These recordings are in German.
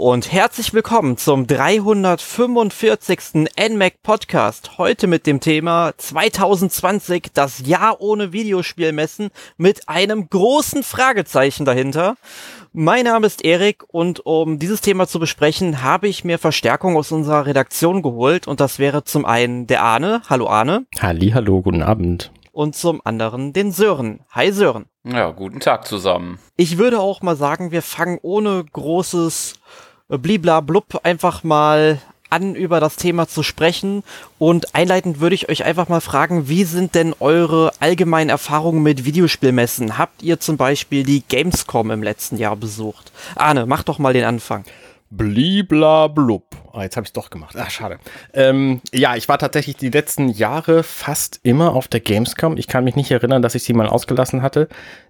Und herzlich willkommen zum 345. NMAC Podcast. Heute mit dem Thema 2020, das Jahr ohne Videospielmessen mit einem großen Fragezeichen dahinter. Mein Name ist Erik und um dieses Thema zu besprechen, habe ich mir Verstärkung aus unserer Redaktion geholt und das wäre zum einen der Arne. Hallo Arne. Halli, hallo, guten Abend. Und zum anderen den Sören. Hi Sören. Ja, guten Tag zusammen. Ich würde auch mal sagen, wir fangen ohne großes bliblablub einfach mal an, über das Thema zu sprechen. Und einleitend würde ich euch einfach mal fragen, wie sind denn eure allgemeinen Erfahrungen mit Videospielmessen? Habt ihr zum Beispiel die Gamescom im letzten Jahr besucht? Arne, mach doch mal den Anfang. Bliblablub. Ah, jetzt habe ich doch gemacht. Ah, schade. Ähm, ja, ich war tatsächlich die letzten Jahre fast immer auf der Gamescom. Ich kann mich nicht erinnern, dass ich sie mal ausgelassen hatte.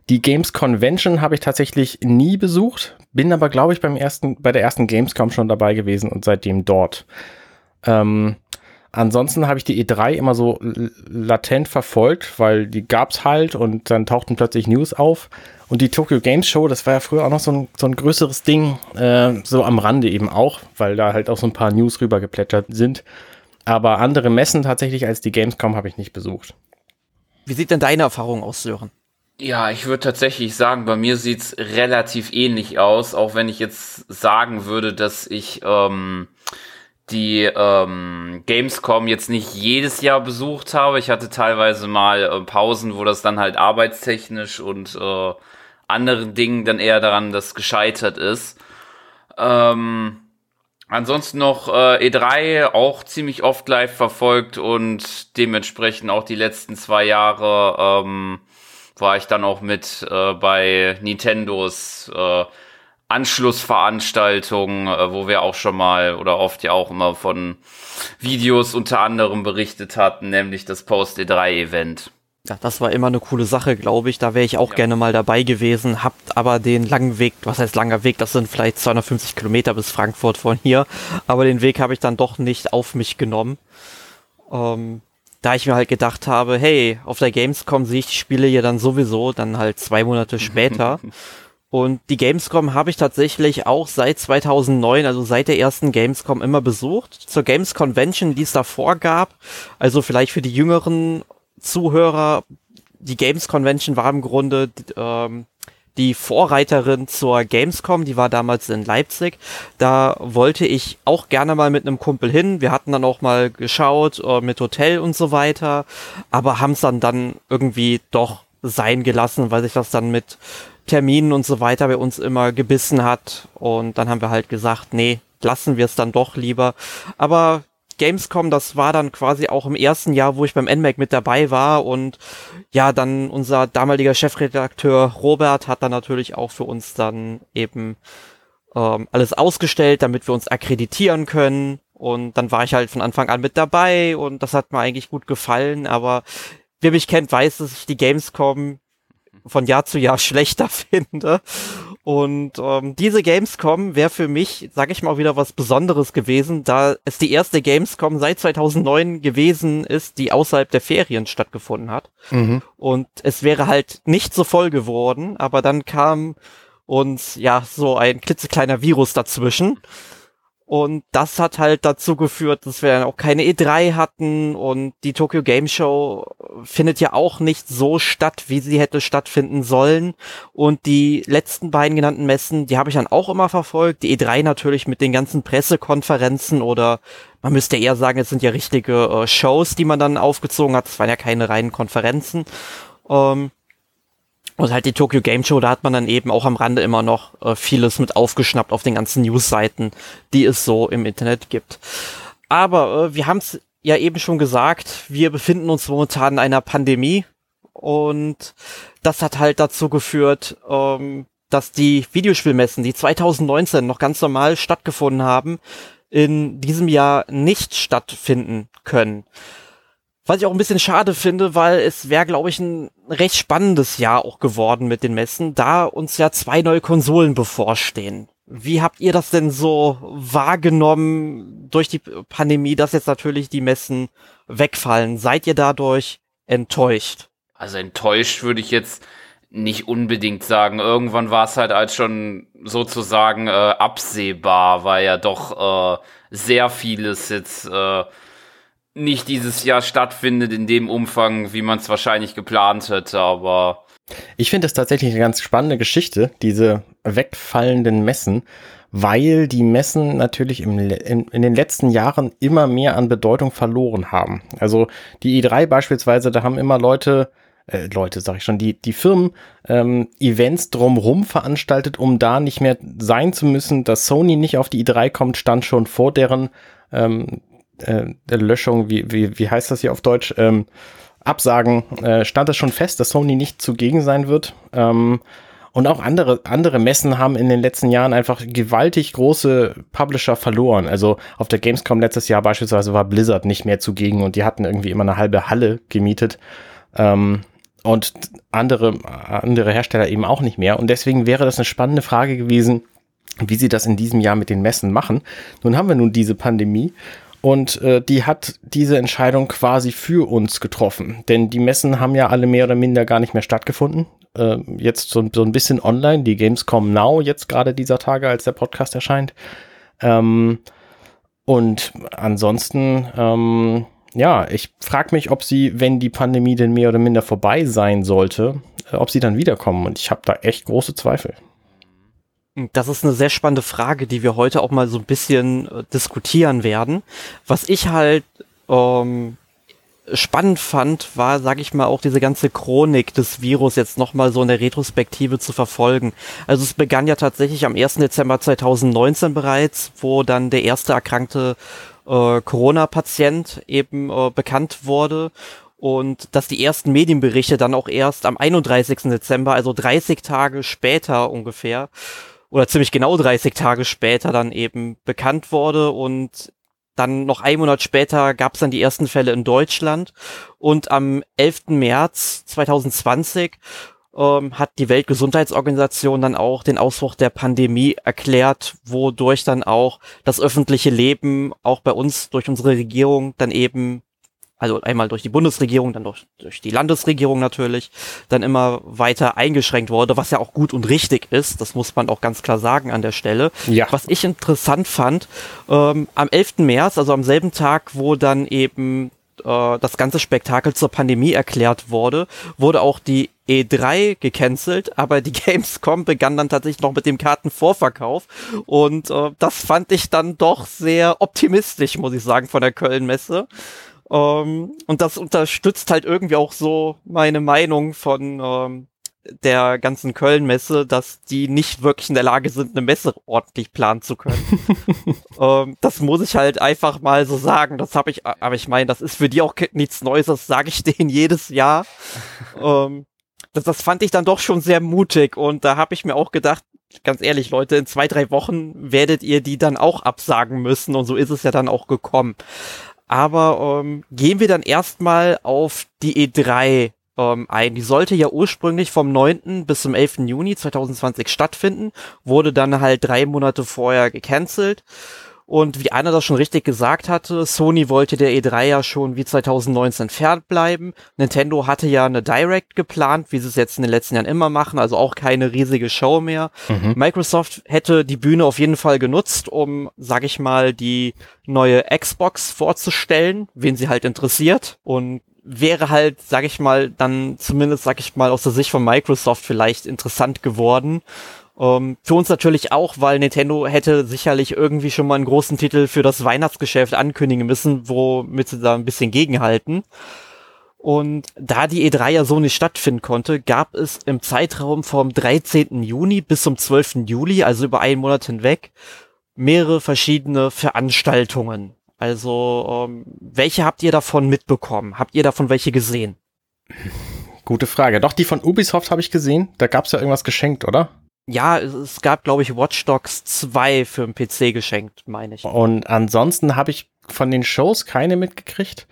Die Games Convention habe ich tatsächlich nie besucht, bin aber, glaube ich, beim ersten, bei der ersten Gamescom schon dabei gewesen und seitdem dort. Ähm, Ansonsten habe ich die E3 immer so latent verfolgt, weil die gab's halt und dann tauchten plötzlich News auf. Und die Tokyo Games Show, das war ja früher auch noch so ein, so ein größeres Ding, äh, so am Rande eben auch, weil da halt auch so ein paar News rübergeplättert sind. Aber andere Messen tatsächlich als die Gamescom habe ich nicht besucht. Wie sieht denn deine Erfahrung aus, Sören? Ja, ich würde tatsächlich sagen, bei mir sieht's relativ ähnlich aus, auch wenn ich jetzt sagen würde, dass ich ähm, die ähm, Gamescom jetzt nicht jedes Jahr besucht habe. Ich hatte teilweise mal äh, Pausen, wo das dann halt arbeitstechnisch und äh, anderen Dingen dann eher daran das gescheitert ist. Ähm, ansonsten noch äh, E3 auch ziemlich oft live verfolgt und dementsprechend auch die letzten zwei Jahre ähm, war ich dann auch mit äh, bei Nintendos äh, Anschlussveranstaltungen, äh, wo wir auch schon mal oder oft ja auch immer von Videos unter anderem berichtet hatten, nämlich das Post-E3-Event. Ja, das war immer eine coole Sache, glaube ich. Da wäre ich auch ja. gerne mal dabei gewesen. Habt aber den langen Weg, was heißt langer Weg? Das sind vielleicht 250 Kilometer bis Frankfurt von hier. Aber den Weg habe ich dann doch nicht auf mich genommen. Ähm, da ich mir halt gedacht habe, hey, auf der Gamescom sehe ich die Spiele ja dann sowieso, dann halt zwei Monate später. Und die Gamescom habe ich tatsächlich auch seit 2009, also seit der ersten Gamescom immer besucht. Zur Games Convention, die es davor gab. Also vielleicht für die jüngeren Zuhörer, die Games Convention war im Grunde ähm, die Vorreiterin zur Gamescom, die war damals in Leipzig. Da wollte ich auch gerne mal mit einem Kumpel hin. Wir hatten dann auch mal geschaut äh, mit Hotel und so weiter, aber haben es dann dann irgendwie doch sein gelassen, weil sich das dann mit Terminen und so weiter bei uns immer gebissen hat. Und dann haben wir halt gesagt, nee, lassen wir es dann doch lieber. Aber Gamescom, das war dann quasi auch im ersten Jahr, wo ich beim NMAC mit dabei war und ja, dann unser damaliger Chefredakteur Robert hat dann natürlich auch für uns dann eben ähm, alles ausgestellt, damit wir uns akkreditieren können und dann war ich halt von Anfang an mit dabei und das hat mir eigentlich gut gefallen, aber wer mich kennt, weiß, dass ich die Gamescom von Jahr zu Jahr schlechter finde. Und ähm, diese Gamescom wäre für mich, sag ich mal, wieder was Besonderes gewesen, da es die erste Gamescom seit 2009 gewesen ist, die außerhalb der Ferien stattgefunden hat. Mhm. Und es wäre halt nicht so voll geworden, aber dann kam uns ja so ein klitzekleiner Virus dazwischen. Und das hat halt dazu geführt, dass wir dann auch keine E3 hatten und die Tokyo Game Show findet ja auch nicht so statt, wie sie hätte stattfinden sollen. Und die letzten beiden genannten Messen, die habe ich dann auch immer verfolgt. Die E3 natürlich mit den ganzen Pressekonferenzen oder man müsste eher sagen, es sind ja richtige äh, Shows, die man dann aufgezogen hat. Es waren ja keine reinen Konferenzen. Ähm, und halt die Tokyo Game Show, da hat man dann eben auch am Rande immer noch äh, vieles mit aufgeschnappt auf den ganzen Newsseiten, die es so im Internet gibt. Aber äh, wir haben es ja eben schon gesagt, wir befinden uns momentan in einer Pandemie und das hat halt dazu geführt, ähm, dass die Videospielmessen, die 2019 noch ganz normal stattgefunden haben, in diesem Jahr nicht stattfinden können. Was ich auch ein bisschen schade finde, weil es wäre, glaube ich, ein recht spannendes Jahr auch geworden mit den Messen, da uns ja zwei neue Konsolen bevorstehen. Wie habt ihr das denn so wahrgenommen durch die Pandemie, dass jetzt natürlich die Messen wegfallen? Seid ihr dadurch enttäuscht? Also enttäuscht würde ich jetzt nicht unbedingt sagen. Irgendwann war es halt als schon sozusagen äh, absehbar, weil ja doch äh, sehr vieles jetzt äh, nicht dieses Jahr stattfindet in dem Umfang, wie man es wahrscheinlich geplant hätte, aber. Ich finde es tatsächlich eine ganz spannende Geschichte, diese wegfallenden Messen, weil die Messen natürlich im, in, in, den letzten Jahren immer mehr an Bedeutung verloren haben. Also die E3 beispielsweise, da haben immer Leute, äh, Leute sag ich schon, die, die Firmen ähm, Events drumrum veranstaltet, um da nicht mehr sein zu müssen. Dass Sony nicht auf die E3 kommt, stand schon vor deren ähm, äh, Löschung, wie, wie, wie heißt das hier auf Deutsch? Ähm, Absagen, äh, stand es schon fest, dass Sony nicht zugegen sein wird. Ähm, und auch andere, andere Messen haben in den letzten Jahren einfach gewaltig große Publisher verloren. Also auf der Gamescom letztes Jahr beispielsweise war Blizzard nicht mehr zugegen und die hatten irgendwie immer eine halbe Halle gemietet. Ähm, und andere, andere Hersteller eben auch nicht mehr. Und deswegen wäre das eine spannende Frage gewesen, wie sie das in diesem Jahr mit den Messen machen. Nun haben wir nun diese Pandemie und äh, die hat diese Entscheidung quasi für uns getroffen. Denn die Messen haben ja alle mehr oder minder gar nicht mehr stattgefunden. Äh, jetzt so, so ein bisschen online, die Gamescom Now, jetzt gerade dieser Tage, als der Podcast erscheint. Ähm, und ansonsten, ähm, ja, ich frage mich, ob sie, wenn die Pandemie denn mehr oder minder vorbei sein sollte, äh, ob sie dann wiederkommen. Und ich habe da echt große Zweifel. Das ist eine sehr spannende Frage, die wir heute auch mal so ein bisschen äh, diskutieren werden. Was ich halt ähm, spannend fand, war, sag ich mal, auch diese ganze Chronik des Virus jetzt nochmal so in der Retrospektive zu verfolgen. Also es begann ja tatsächlich am 1. Dezember 2019 bereits, wo dann der erste erkrankte äh, Corona-Patient eben äh, bekannt wurde und dass die ersten Medienberichte dann auch erst am 31. Dezember, also 30 Tage später ungefähr, oder ziemlich genau 30 Tage später dann eben bekannt wurde und dann noch ein Monat später gab es dann die ersten Fälle in Deutschland und am 11. März 2020 ähm, hat die Weltgesundheitsorganisation dann auch den Ausbruch der Pandemie erklärt, wodurch dann auch das öffentliche Leben auch bei uns durch unsere Regierung dann eben also einmal durch die Bundesregierung, dann durch, durch die Landesregierung natürlich, dann immer weiter eingeschränkt wurde, was ja auch gut und richtig ist, das muss man auch ganz klar sagen an der Stelle. Ja. Was ich interessant fand, ähm, am 11. März, also am selben Tag, wo dann eben äh, das ganze Spektakel zur Pandemie erklärt wurde, wurde auch die E3 gecancelt, aber die Gamescom begann dann tatsächlich noch mit dem Kartenvorverkauf und äh, das fand ich dann doch sehr optimistisch, muss ich sagen, von der Köln-Messe. Ähm, und das unterstützt halt irgendwie auch so meine Meinung von ähm, der ganzen Köln-Messe, dass die nicht wirklich in der Lage sind, eine Messe ordentlich planen zu können. ähm, das muss ich halt einfach mal so sagen. Das habe ich, aber ich meine, das ist für die auch nichts Neues, das sage ich denen jedes Jahr. ähm, das, das fand ich dann doch schon sehr mutig und da habe ich mir auch gedacht, ganz ehrlich, Leute, in zwei, drei Wochen werdet ihr die dann auch absagen müssen und so ist es ja dann auch gekommen. Aber ähm, gehen wir dann erstmal auf die E3 ähm, ein. Die sollte ja ursprünglich vom 9. bis zum 11. Juni 2020 stattfinden, wurde dann halt drei Monate vorher gecancelt. Und wie Anna das schon richtig gesagt hatte, Sony wollte der E3 ja schon wie 2019 fernbleiben. Nintendo hatte ja eine Direct geplant, wie sie es jetzt in den letzten Jahren immer machen, also auch keine riesige Show mehr. Mhm. Microsoft hätte die Bühne auf jeden Fall genutzt, um, sag ich mal, die neue Xbox vorzustellen, wen sie halt interessiert. Und wäre halt, sag ich mal, dann zumindest, sag ich mal, aus der Sicht von Microsoft vielleicht interessant geworden. Ähm, für uns natürlich auch, weil Nintendo hätte sicherlich irgendwie schon mal einen großen Titel für das Weihnachtsgeschäft ankündigen müssen, womit sie da ein bisschen gegenhalten. Und da die E3 ja so nicht stattfinden konnte, gab es im Zeitraum vom 13. Juni bis zum 12. Juli, also über einen Monat hinweg, mehrere verschiedene Veranstaltungen. Also, ähm, welche habt ihr davon mitbekommen? Habt ihr davon welche gesehen? Gute Frage. Doch, die von Ubisoft habe ich gesehen. Da gab es ja irgendwas geschenkt, oder? Ja, es gab, glaube ich, Watch Dogs 2 für den PC geschenkt, meine ich. Und ansonsten habe ich von den Shows keine mitgekriegt.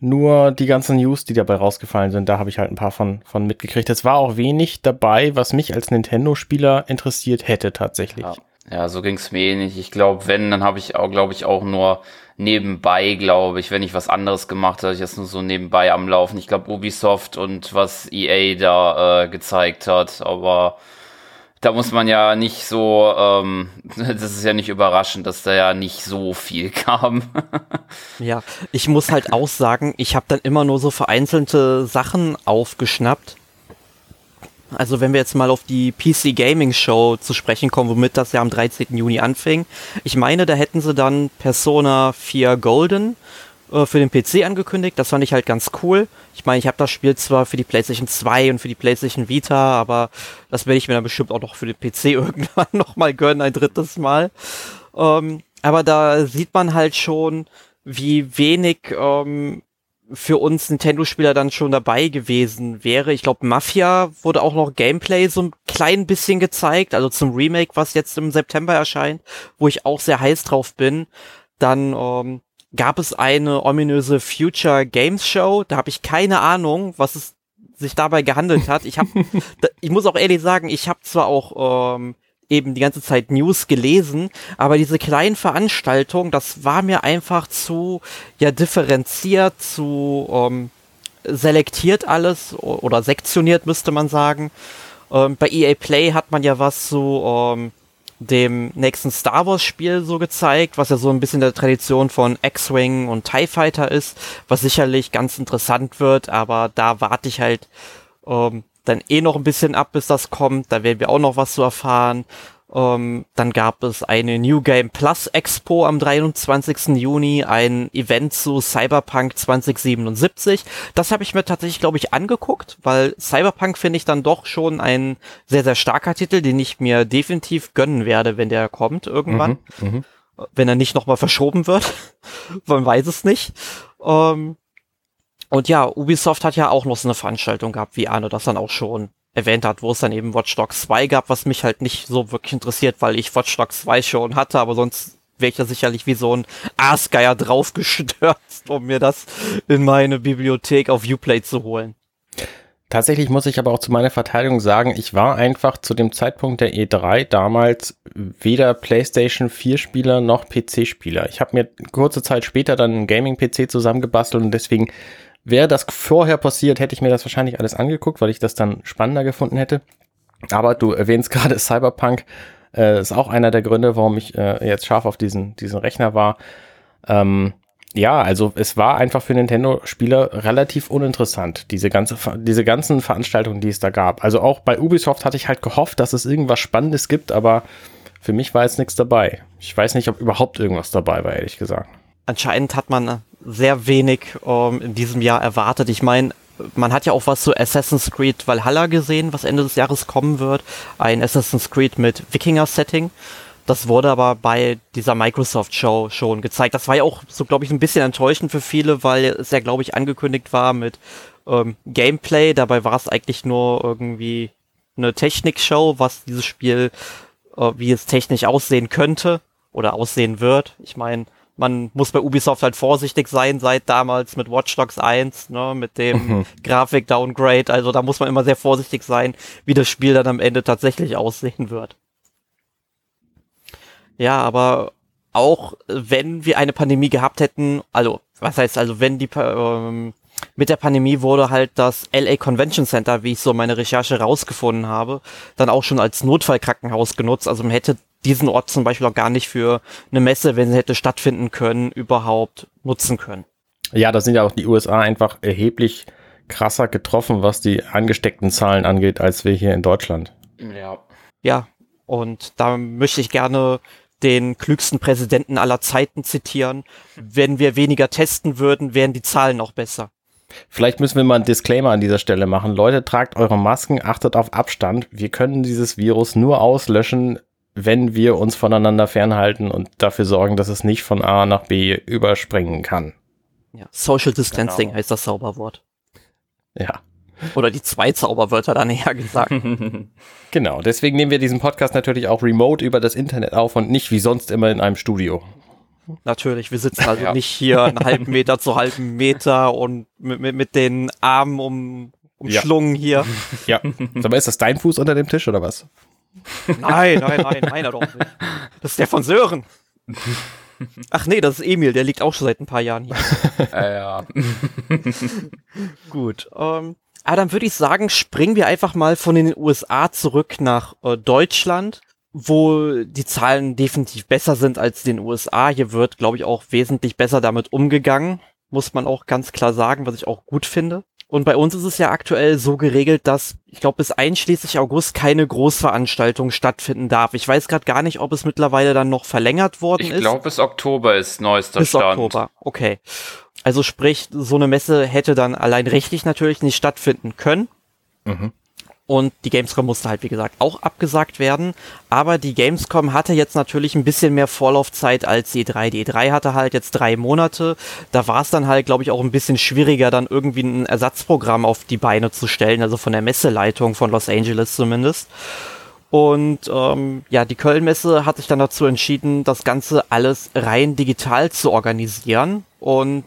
Nur die ganzen News, die dabei rausgefallen sind, da habe ich halt ein paar von, von mitgekriegt. Es war auch wenig dabei, was mich als Nintendo-Spieler interessiert hätte tatsächlich. Ja. Ja, so ging's mir eh nicht. Ich glaube, wenn, dann habe ich auch, glaube ich, auch nur nebenbei, glaube ich, wenn ich was anderes gemacht habe, ich das nur so nebenbei am Laufen. Ich glaube, Ubisoft und was EA da äh, gezeigt hat, aber da muss man ja nicht so, ähm, das ist ja nicht überraschend, dass da ja nicht so viel kam. ja, ich muss halt auch sagen, ich habe dann immer nur so vereinzelte Sachen aufgeschnappt. Also wenn wir jetzt mal auf die PC Gaming Show zu sprechen kommen, womit das ja am 13. Juni anfing. Ich meine, da hätten sie dann Persona 4 Golden äh, für den PC angekündigt. Das fand ich halt ganz cool. Ich meine, ich habe das Spiel zwar für die PlayStation 2 und für die PlayStation Vita, aber das werde ich mir dann bestimmt auch noch für den PC irgendwann nochmal gönnen, ein drittes Mal. Ähm, aber da sieht man halt schon, wie wenig ähm, für uns Nintendo-Spieler dann schon dabei gewesen wäre. Ich glaube, Mafia wurde auch noch Gameplay so ein klein bisschen gezeigt, also zum Remake, was jetzt im September erscheint, wo ich auch sehr heiß drauf bin. Dann ähm, gab es eine ominöse Future Games Show. Da habe ich keine Ahnung, was es sich dabei gehandelt hat. Ich habe, ich muss auch ehrlich sagen, ich habe zwar auch ähm, eben die ganze Zeit News gelesen, aber diese kleinen Veranstaltungen, das war mir einfach zu ja differenziert, zu ähm, selektiert alles oder sektioniert müsste man sagen. Ähm, bei EA Play hat man ja was zu ähm, dem nächsten Star Wars Spiel so gezeigt, was ja so ein bisschen der Tradition von X-Wing und TIE Fighter ist, was sicherlich ganz interessant wird, aber da warte ich halt ähm, dann eh noch ein bisschen ab, bis das kommt, da werden wir auch noch was zu erfahren. Ähm, dann gab es eine New Game Plus Expo am 23. Juni, ein Event zu Cyberpunk 2077. Das habe ich mir tatsächlich, glaube ich, angeguckt, weil Cyberpunk finde ich dann doch schon ein sehr, sehr starker Titel, den ich mir definitiv gönnen werde, wenn der kommt irgendwann. Mhm, mh. Wenn er nicht nochmal verschoben wird. Man weiß es nicht. Ähm, und ja, Ubisoft hat ja auch noch so eine Veranstaltung gehabt, wie Arne das dann auch schon erwähnt hat, wo es dann eben Watch Dogs 2 gab, was mich halt nicht so wirklich interessiert, weil ich Watch Dogs 2 schon hatte, aber sonst wäre ich da sicherlich wie so ein Aasgeier draufgestürzt, um mir das in meine Bibliothek auf Uplay zu holen. Tatsächlich muss ich aber auch zu meiner Verteidigung sagen, ich war einfach zu dem Zeitpunkt der E3 damals weder PlayStation 4 Spieler noch PC Spieler. Ich habe mir kurze Zeit später dann einen Gaming PC zusammengebastelt und deswegen Wäre das vorher passiert, hätte ich mir das wahrscheinlich alles angeguckt, weil ich das dann spannender gefunden hätte. Aber du erwähnst gerade Cyberpunk, äh, ist auch einer der Gründe, warum ich äh, jetzt scharf auf diesen, diesen Rechner war. Ähm, ja, also es war einfach für Nintendo-Spieler relativ uninteressant, diese, ganze, diese ganzen Veranstaltungen, die es da gab. Also auch bei Ubisoft hatte ich halt gehofft, dass es irgendwas Spannendes gibt, aber für mich war jetzt nichts dabei. Ich weiß nicht, ob überhaupt irgendwas dabei war, ehrlich gesagt. Anscheinend hat man sehr wenig ähm, in diesem Jahr erwartet. Ich meine, man hat ja auch was zu Assassin's Creed Valhalla gesehen, was Ende des Jahres kommen wird. Ein Assassin's Creed mit Wikinger-Setting. Das wurde aber bei dieser Microsoft-Show schon gezeigt. Das war ja auch so, glaube ich, ein bisschen enttäuschend für viele, weil es ja, glaube ich, angekündigt war mit ähm, Gameplay. Dabei war es eigentlich nur irgendwie eine Technik-Show, was dieses Spiel, äh, wie es technisch aussehen könnte oder aussehen wird. Ich meine, man muss bei Ubisoft halt vorsichtig sein, seit damals mit Watch Dogs 1, ne, mit dem mhm. Grafik-Downgrade. Also da muss man immer sehr vorsichtig sein, wie das Spiel dann am Ende tatsächlich aussehen wird. Ja, aber auch wenn wir eine Pandemie gehabt hätten, also was heißt also, wenn die ähm, mit der Pandemie wurde halt das LA Convention Center, wie ich so meine Recherche rausgefunden habe, dann auch schon als Notfallkrankenhaus genutzt. Also man hätte diesen Ort zum Beispiel auch gar nicht für eine Messe, wenn sie hätte stattfinden können, überhaupt nutzen können. Ja, da sind ja auch die USA einfach erheblich krasser getroffen, was die angesteckten Zahlen angeht, als wir hier in Deutschland. Ja. Ja, und da möchte ich gerne den klügsten Präsidenten aller Zeiten zitieren. Wenn wir weniger testen würden, wären die Zahlen auch besser. Vielleicht müssen wir mal einen Disclaimer an dieser Stelle machen. Leute, tragt eure Masken, achtet auf Abstand. Wir können dieses Virus nur auslöschen, wenn wir uns voneinander fernhalten und dafür sorgen, dass es nicht von A nach B überspringen kann. Ja, Social Distancing genau. heißt das Zauberwort. Ja. Oder die zwei Zauberwörter dann eher gesagt. genau, deswegen nehmen wir diesen Podcast natürlich auch remote über das Internet auf und nicht wie sonst immer in einem Studio. Natürlich, wir sitzen also ja. nicht hier einen halben Meter zu halben Meter und mit, mit, mit den Armen um, umschlungen ja. hier. Ja. Sag mal, ist das dein Fuß unter dem Tisch oder was? Nein, nein, nein, meiner doch nicht. Das ist der von Sören. Ach nee, das ist Emil, der liegt auch schon seit ein paar Jahren hier. Äh, ja. Gut. Ähm, aber dann würde ich sagen, springen wir einfach mal von den USA zurück nach äh, Deutschland, wo die Zahlen definitiv besser sind als den USA. Hier wird, glaube ich, auch wesentlich besser damit umgegangen, muss man auch ganz klar sagen, was ich auch gut finde. Und bei uns ist es ja aktuell so geregelt, dass ich glaube bis einschließlich August keine Großveranstaltung stattfinden darf. Ich weiß gerade gar nicht, ob es mittlerweile dann noch verlängert worden Ich ist. glaube, bis Oktober ist neuester bis Stand. Oktober. Okay. Also sprich, so eine Messe hätte dann allein rechtlich natürlich nicht stattfinden können. Mhm. Und die Gamescom musste halt, wie gesagt, auch abgesagt werden. Aber die Gamescom hatte jetzt natürlich ein bisschen mehr Vorlaufzeit als die E3. Die E3 hatte halt jetzt drei Monate. Da war es dann halt, glaube ich, auch ein bisschen schwieriger, dann irgendwie ein Ersatzprogramm auf die Beine zu stellen. Also von der Messeleitung von Los Angeles zumindest. Und ähm, ja, die Köln-Messe hat sich dann dazu entschieden, das Ganze alles rein digital zu organisieren. Und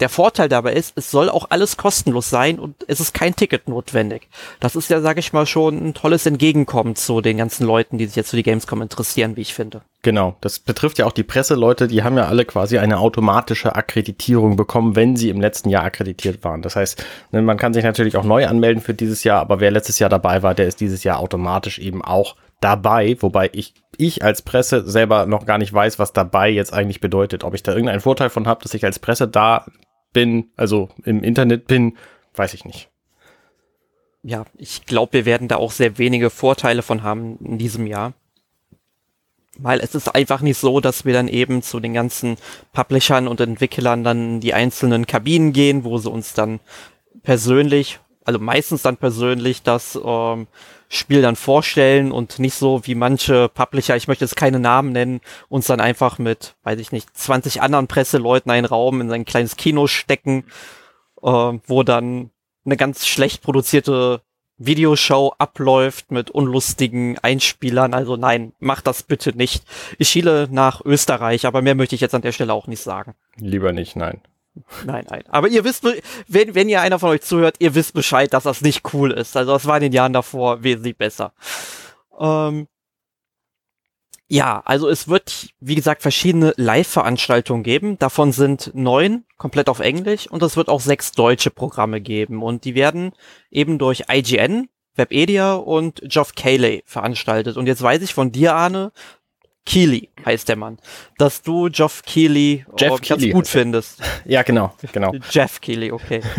der Vorteil dabei ist, es soll auch alles kostenlos sein und es ist kein Ticket notwendig. Das ist ja, sage ich mal, schon ein tolles Entgegenkommen zu den ganzen Leuten, die sich jetzt für die Gamescom interessieren, wie ich finde. Genau, das betrifft ja auch die Presseleute, die haben ja alle quasi eine automatische Akkreditierung bekommen, wenn sie im letzten Jahr akkreditiert waren. Das heißt, ne, man kann sich natürlich auch neu anmelden für dieses Jahr, aber wer letztes Jahr dabei war, der ist dieses Jahr automatisch eben auch dabei, wobei ich, ich als Presse selber noch gar nicht weiß, was dabei jetzt eigentlich bedeutet. Ob ich da irgendeinen Vorteil von habe, dass ich als Presse da bin, also im Internet bin, weiß ich nicht. Ja, ich glaube, wir werden da auch sehr wenige Vorteile von haben in diesem Jahr. Weil es ist einfach nicht so, dass wir dann eben zu den ganzen Publishern und Entwicklern dann die einzelnen Kabinen gehen, wo sie uns dann persönlich, also meistens dann persönlich das ähm, Spiel dann vorstellen und nicht so wie manche Publisher, ich möchte jetzt keine Namen nennen, uns dann einfach mit, weiß ich nicht, 20 anderen Presseleuten einen Raum in sein kleines Kino stecken, äh, wo dann eine ganz schlecht produzierte Videoshow abläuft mit unlustigen Einspielern. Also nein, macht das bitte nicht. Ich schiele nach Österreich, aber mehr möchte ich jetzt an der Stelle auch nicht sagen. Lieber nicht, nein. Nein, nein. Aber ihr wisst, wenn, wenn ihr einer von euch zuhört, ihr wisst Bescheid, dass das nicht cool ist. Also das war in den Jahren davor wesentlich besser. Ähm, ja, also es wird, wie gesagt, verschiedene Live-Veranstaltungen geben. Davon sind neun komplett auf Englisch und es wird auch sechs deutsche Programme geben. Und die werden eben durch IGN, Webedia und Geoff Cayley veranstaltet. Und jetzt weiß ich von dir, Arne, Keely heißt der Mann, dass du Geoff Keely Jeff oh, Keighley gut findest. Ja, genau, genau. Jeff Keely, okay.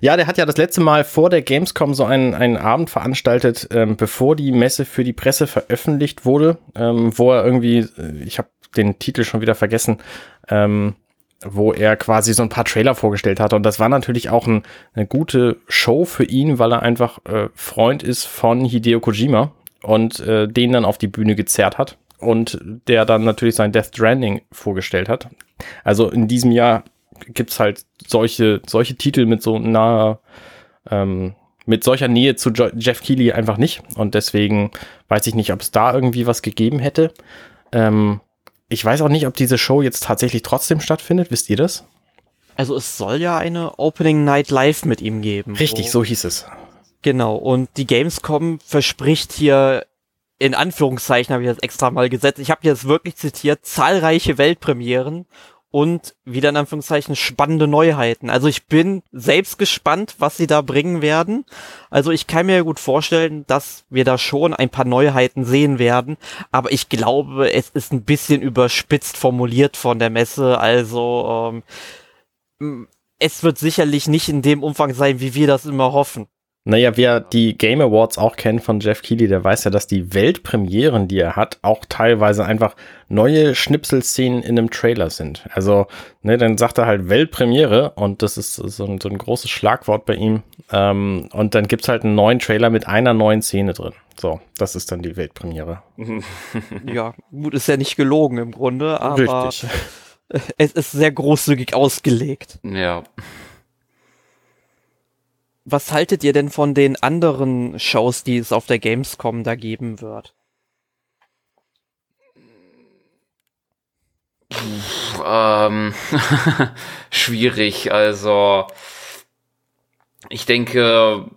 Ja, der hat ja das letzte Mal vor der Gamescom so einen, einen Abend veranstaltet, ähm, bevor die Messe für die Presse veröffentlicht wurde, ähm, wo er irgendwie, äh, ich habe den Titel schon wieder vergessen, ähm, wo er quasi so ein paar Trailer vorgestellt hatte. Und das war natürlich auch ein, eine gute Show für ihn, weil er einfach äh, Freund ist von Hideo Kojima und äh, den dann auf die Bühne gezerrt hat und der dann natürlich sein Death Stranding vorgestellt hat. Also in diesem Jahr gibt's halt solche, solche Titel mit so naher, ähm, mit solcher Nähe zu jo Jeff Keighley einfach nicht. Und deswegen weiß ich nicht, ob es da irgendwie was gegeben hätte. Ähm, ich weiß auch nicht, ob diese Show jetzt tatsächlich trotzdem stattfindet. Wisst ihr das? Also es soll ja eine Opening Night Live mit ihm geben. Richtig, so hieß es. Genau, und die Gamescom verspricht hier, in Anführungszeichen habe ich das extra mal gesetzt, ich habe jetzt wirklich zitiert, zahlreiche Weltpremieren und wieder in Anführungszeichen spannende Neuheiten. Also ich bin selbst gespannt, was sie da bringen werden. Also ich kann mir gut vorstellen, dass wir da schon ein paar Neuheiten sehen werden, aber ich glaube, es ist ein bisschen überspitzt formuliert von der Messe. Also ähm, es wird sicherlich nicht in dem Umfang sein, wie wir das immer hoffen. Naja, wer die Game Awards auch kennt von Jeff Keighley, der weiß ja, dass die Weltpremieren, die er hat, auch teilweise einfach neue Schnipselszenen in einem Trailer sind. Also, ne, dann sagt er halt Weltpremiere und das ist so ein, so ein großes Schlagwort bei ihm. Ähm, und dann gibt's halt einen neuen Trailer mit einer neuen Szene drin. So, das ist dann die Weltpremiere. Ja, gut, ist ja nicht gelogen im Grunde, aber Richtig. es ist sehr großzügig ausgelegt. Ja. Was haltet ihr denn von den anderen Shows, die es auf der Gamescom da geben wird? Ähm, schwierig. Also, ich denke,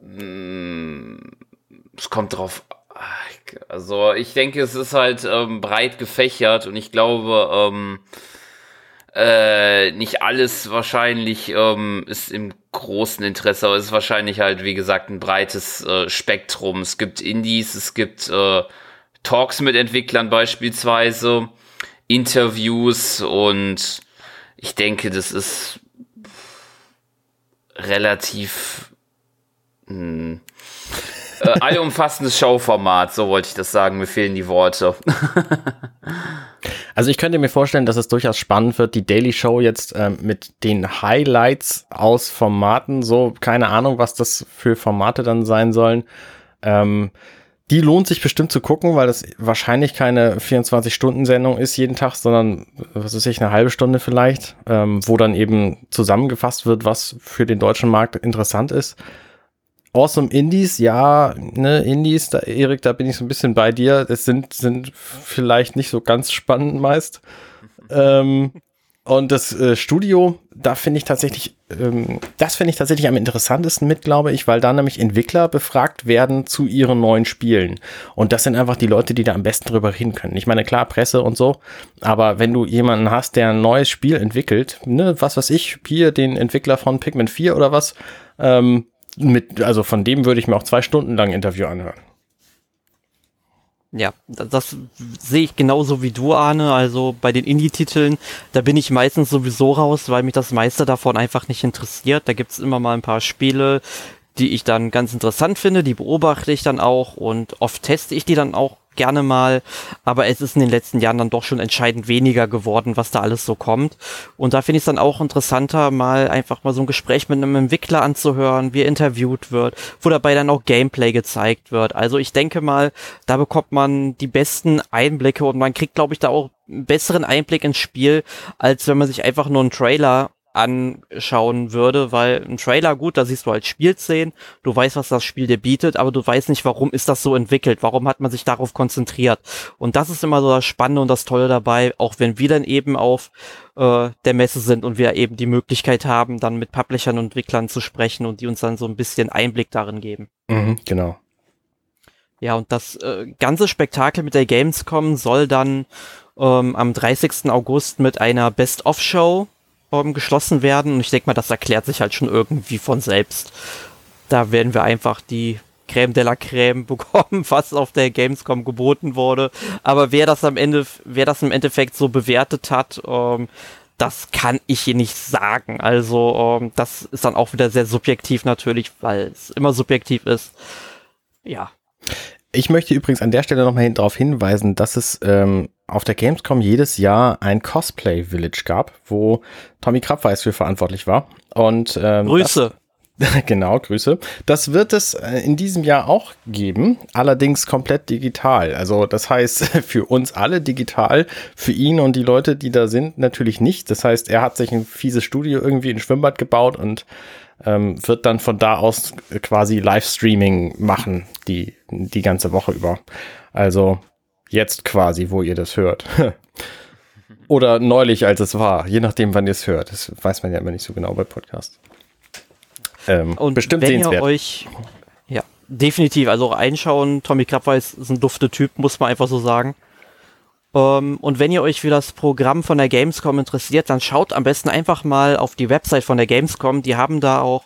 mm, es kommt drauf. Also ich denke, es ist halt ähm, breit gefächert und ich glaube, ähm, äh, nicht alles wahrscheinlich ähm, ist im großen Interesse, aber es ist wahrscheinlich halt, wie gesagt, ein breites äh, Spektrum. Es gibt Indies, es gibt äh, Talks mit Entwicklern beispielsweise, Interviews und ich denke, das ist relativ mh, hm, äh, allumfassendes Showformat, so wollte ich das sagen. Mir fehlen die Worte. also ich könnte mir vorstellen, dass es durchaus spannend wird, die Daily Show jetzt ähm, mit den Highlights aus Formaten, so keine Ahnung, was das für Formate dann sein sollen. Ähm, die lohnt sich bestimmt zu gucken, weil das wahrscheinlich keine 24-Stunden-Sendung ist jeden Tag, sondern, was weiß ich, eine halbe Stunde vielleicht, ähm, wo dann eben zusammengefasst wird, was für den deutschen Markt interessant ist. Awesome Indies, ja, ne, Indies, da, Erik, da bin ich so ein bisschen bei dir. Es sind, sind vielleicht nicht so ganz spannend meist. Ähm, und das äh, Studio, da finde ich tatsächlich, ähm, das finde ich tatsächlich am interessantesten mit, glaube ich, weil da nämlich Entwickler befragt werden zu ihren neuen Spielen. Und das sind einfach die Leute, die da am besten drüber reden können. Ich meine, klar, Presse und so, aber wenn du jemanden hast, der ein neues Spiel entwickelt, ne, was weiß ich, hier den Entwickler von Pikmin 4 oder was, ähm, mit, also von dem würde ich mir auch zwei Stunden lang Interview anhören. Ja, das, das sehe ich genauso wie du, Arne. Also bei den Indie-Titeln, da bin ich meistens sowieso raus, weil mich das meiste davon einfach nicht interessiert. Da gibt's immer mal ein paar Spiele, die ich dann ganz interessant finde, die beobachte ich dann auch und oft teste ich die dann auch gerne mal, aber es ist in den letzten Jahren dann doch schon entscheidend weniger geworden, was da alles so kommt. Und da finde ich es dann auch interessanter, mal einfach mal so ein Gespräch mit einem Entwickler anzuhören, wie er interviewt wird, wo dabei dann auch Gameplay gezeigt wird. Also ich denke mal, da bekommt man die besten Einblicke und man kriegt, glaube ich, da auch einen besseren Einblick ins Spiel, als wenn man sich einfach nur einen Trailer anschauen würde, weil ein Trailer, gut, da siehst du halt Spielszenen, du weißt, was das Spiel dir bietet, aber du weißt nicht, warum ist das so entwickelt, warum hat man sich darauf konzentriert. Und das ist immer so das Spannende und das Tolle dabei, auch wenn wir dann eben auf äh, der Messe sind und wir eben die Möglichkeit haben, dann mit Publishern und Entwicklern zu sprechen und die uns dann so ein bisschen Einblick darin geben. Mhm, genau. Ja, und das äh, ganze Spektakel mit der Gamescom soll dann ähm, am 30. August mit einer Best-of-Show ähm, geschlossen werden. Und ich denke mal, das erklärt sich halt schon irgendwie von selbst. Da werden wir einfach die Crème de la Crème bekommen, was auf der Gamescom geboten wurde. Aber wer das am Ende, wer das im Endeffekt so bewertet hat, ähm, das kann ich hier nicht sagen. Also ähm, das ist dann auch wieder sehr subjektiv natürlich, weil es immer subjektiv ist. Ja. Ich möchte übrigens an der Stelle nochmal darauf hinweisen, dass es ähm, auf der Gamescom jedes Jahr ein Cosplay Village gab, wo Tommy Krabweis für verantwortlich war. Und ähm, Grüße. Das, genau, Grüße. Das wird es äh, in diesem Jahr auch geben, allerdings komplett digital. Also das heißt für uns alle digital, für ihn und die Leute, die da sind, natürlich nicht. Das heißt, er hat sich ein fieses Studio irgendwie in Schwimmbad gebaut und ähm, wird dann von da aus quasi Livestreaming machen, die, die ganze Woche über. Also jetzt quasi, wo ihr das hört. Oder neulich, als es war, je nachdem, wann ihr es hört. Das weiß man ja immer nicht so genau bei Podcasts. Ähm, und bestimmt wenn sehenswert. ihr euch, ja, definitiv, also einschauen, Tommy Klappweiß ist ein dufte Typ, muss man einfach so sagen. Ähm, und wenn ihr euch für das Programm von der Gamescom interessiert, dann schaut am besten einfach mal auf die Website von der Gamescom. Die haben da auch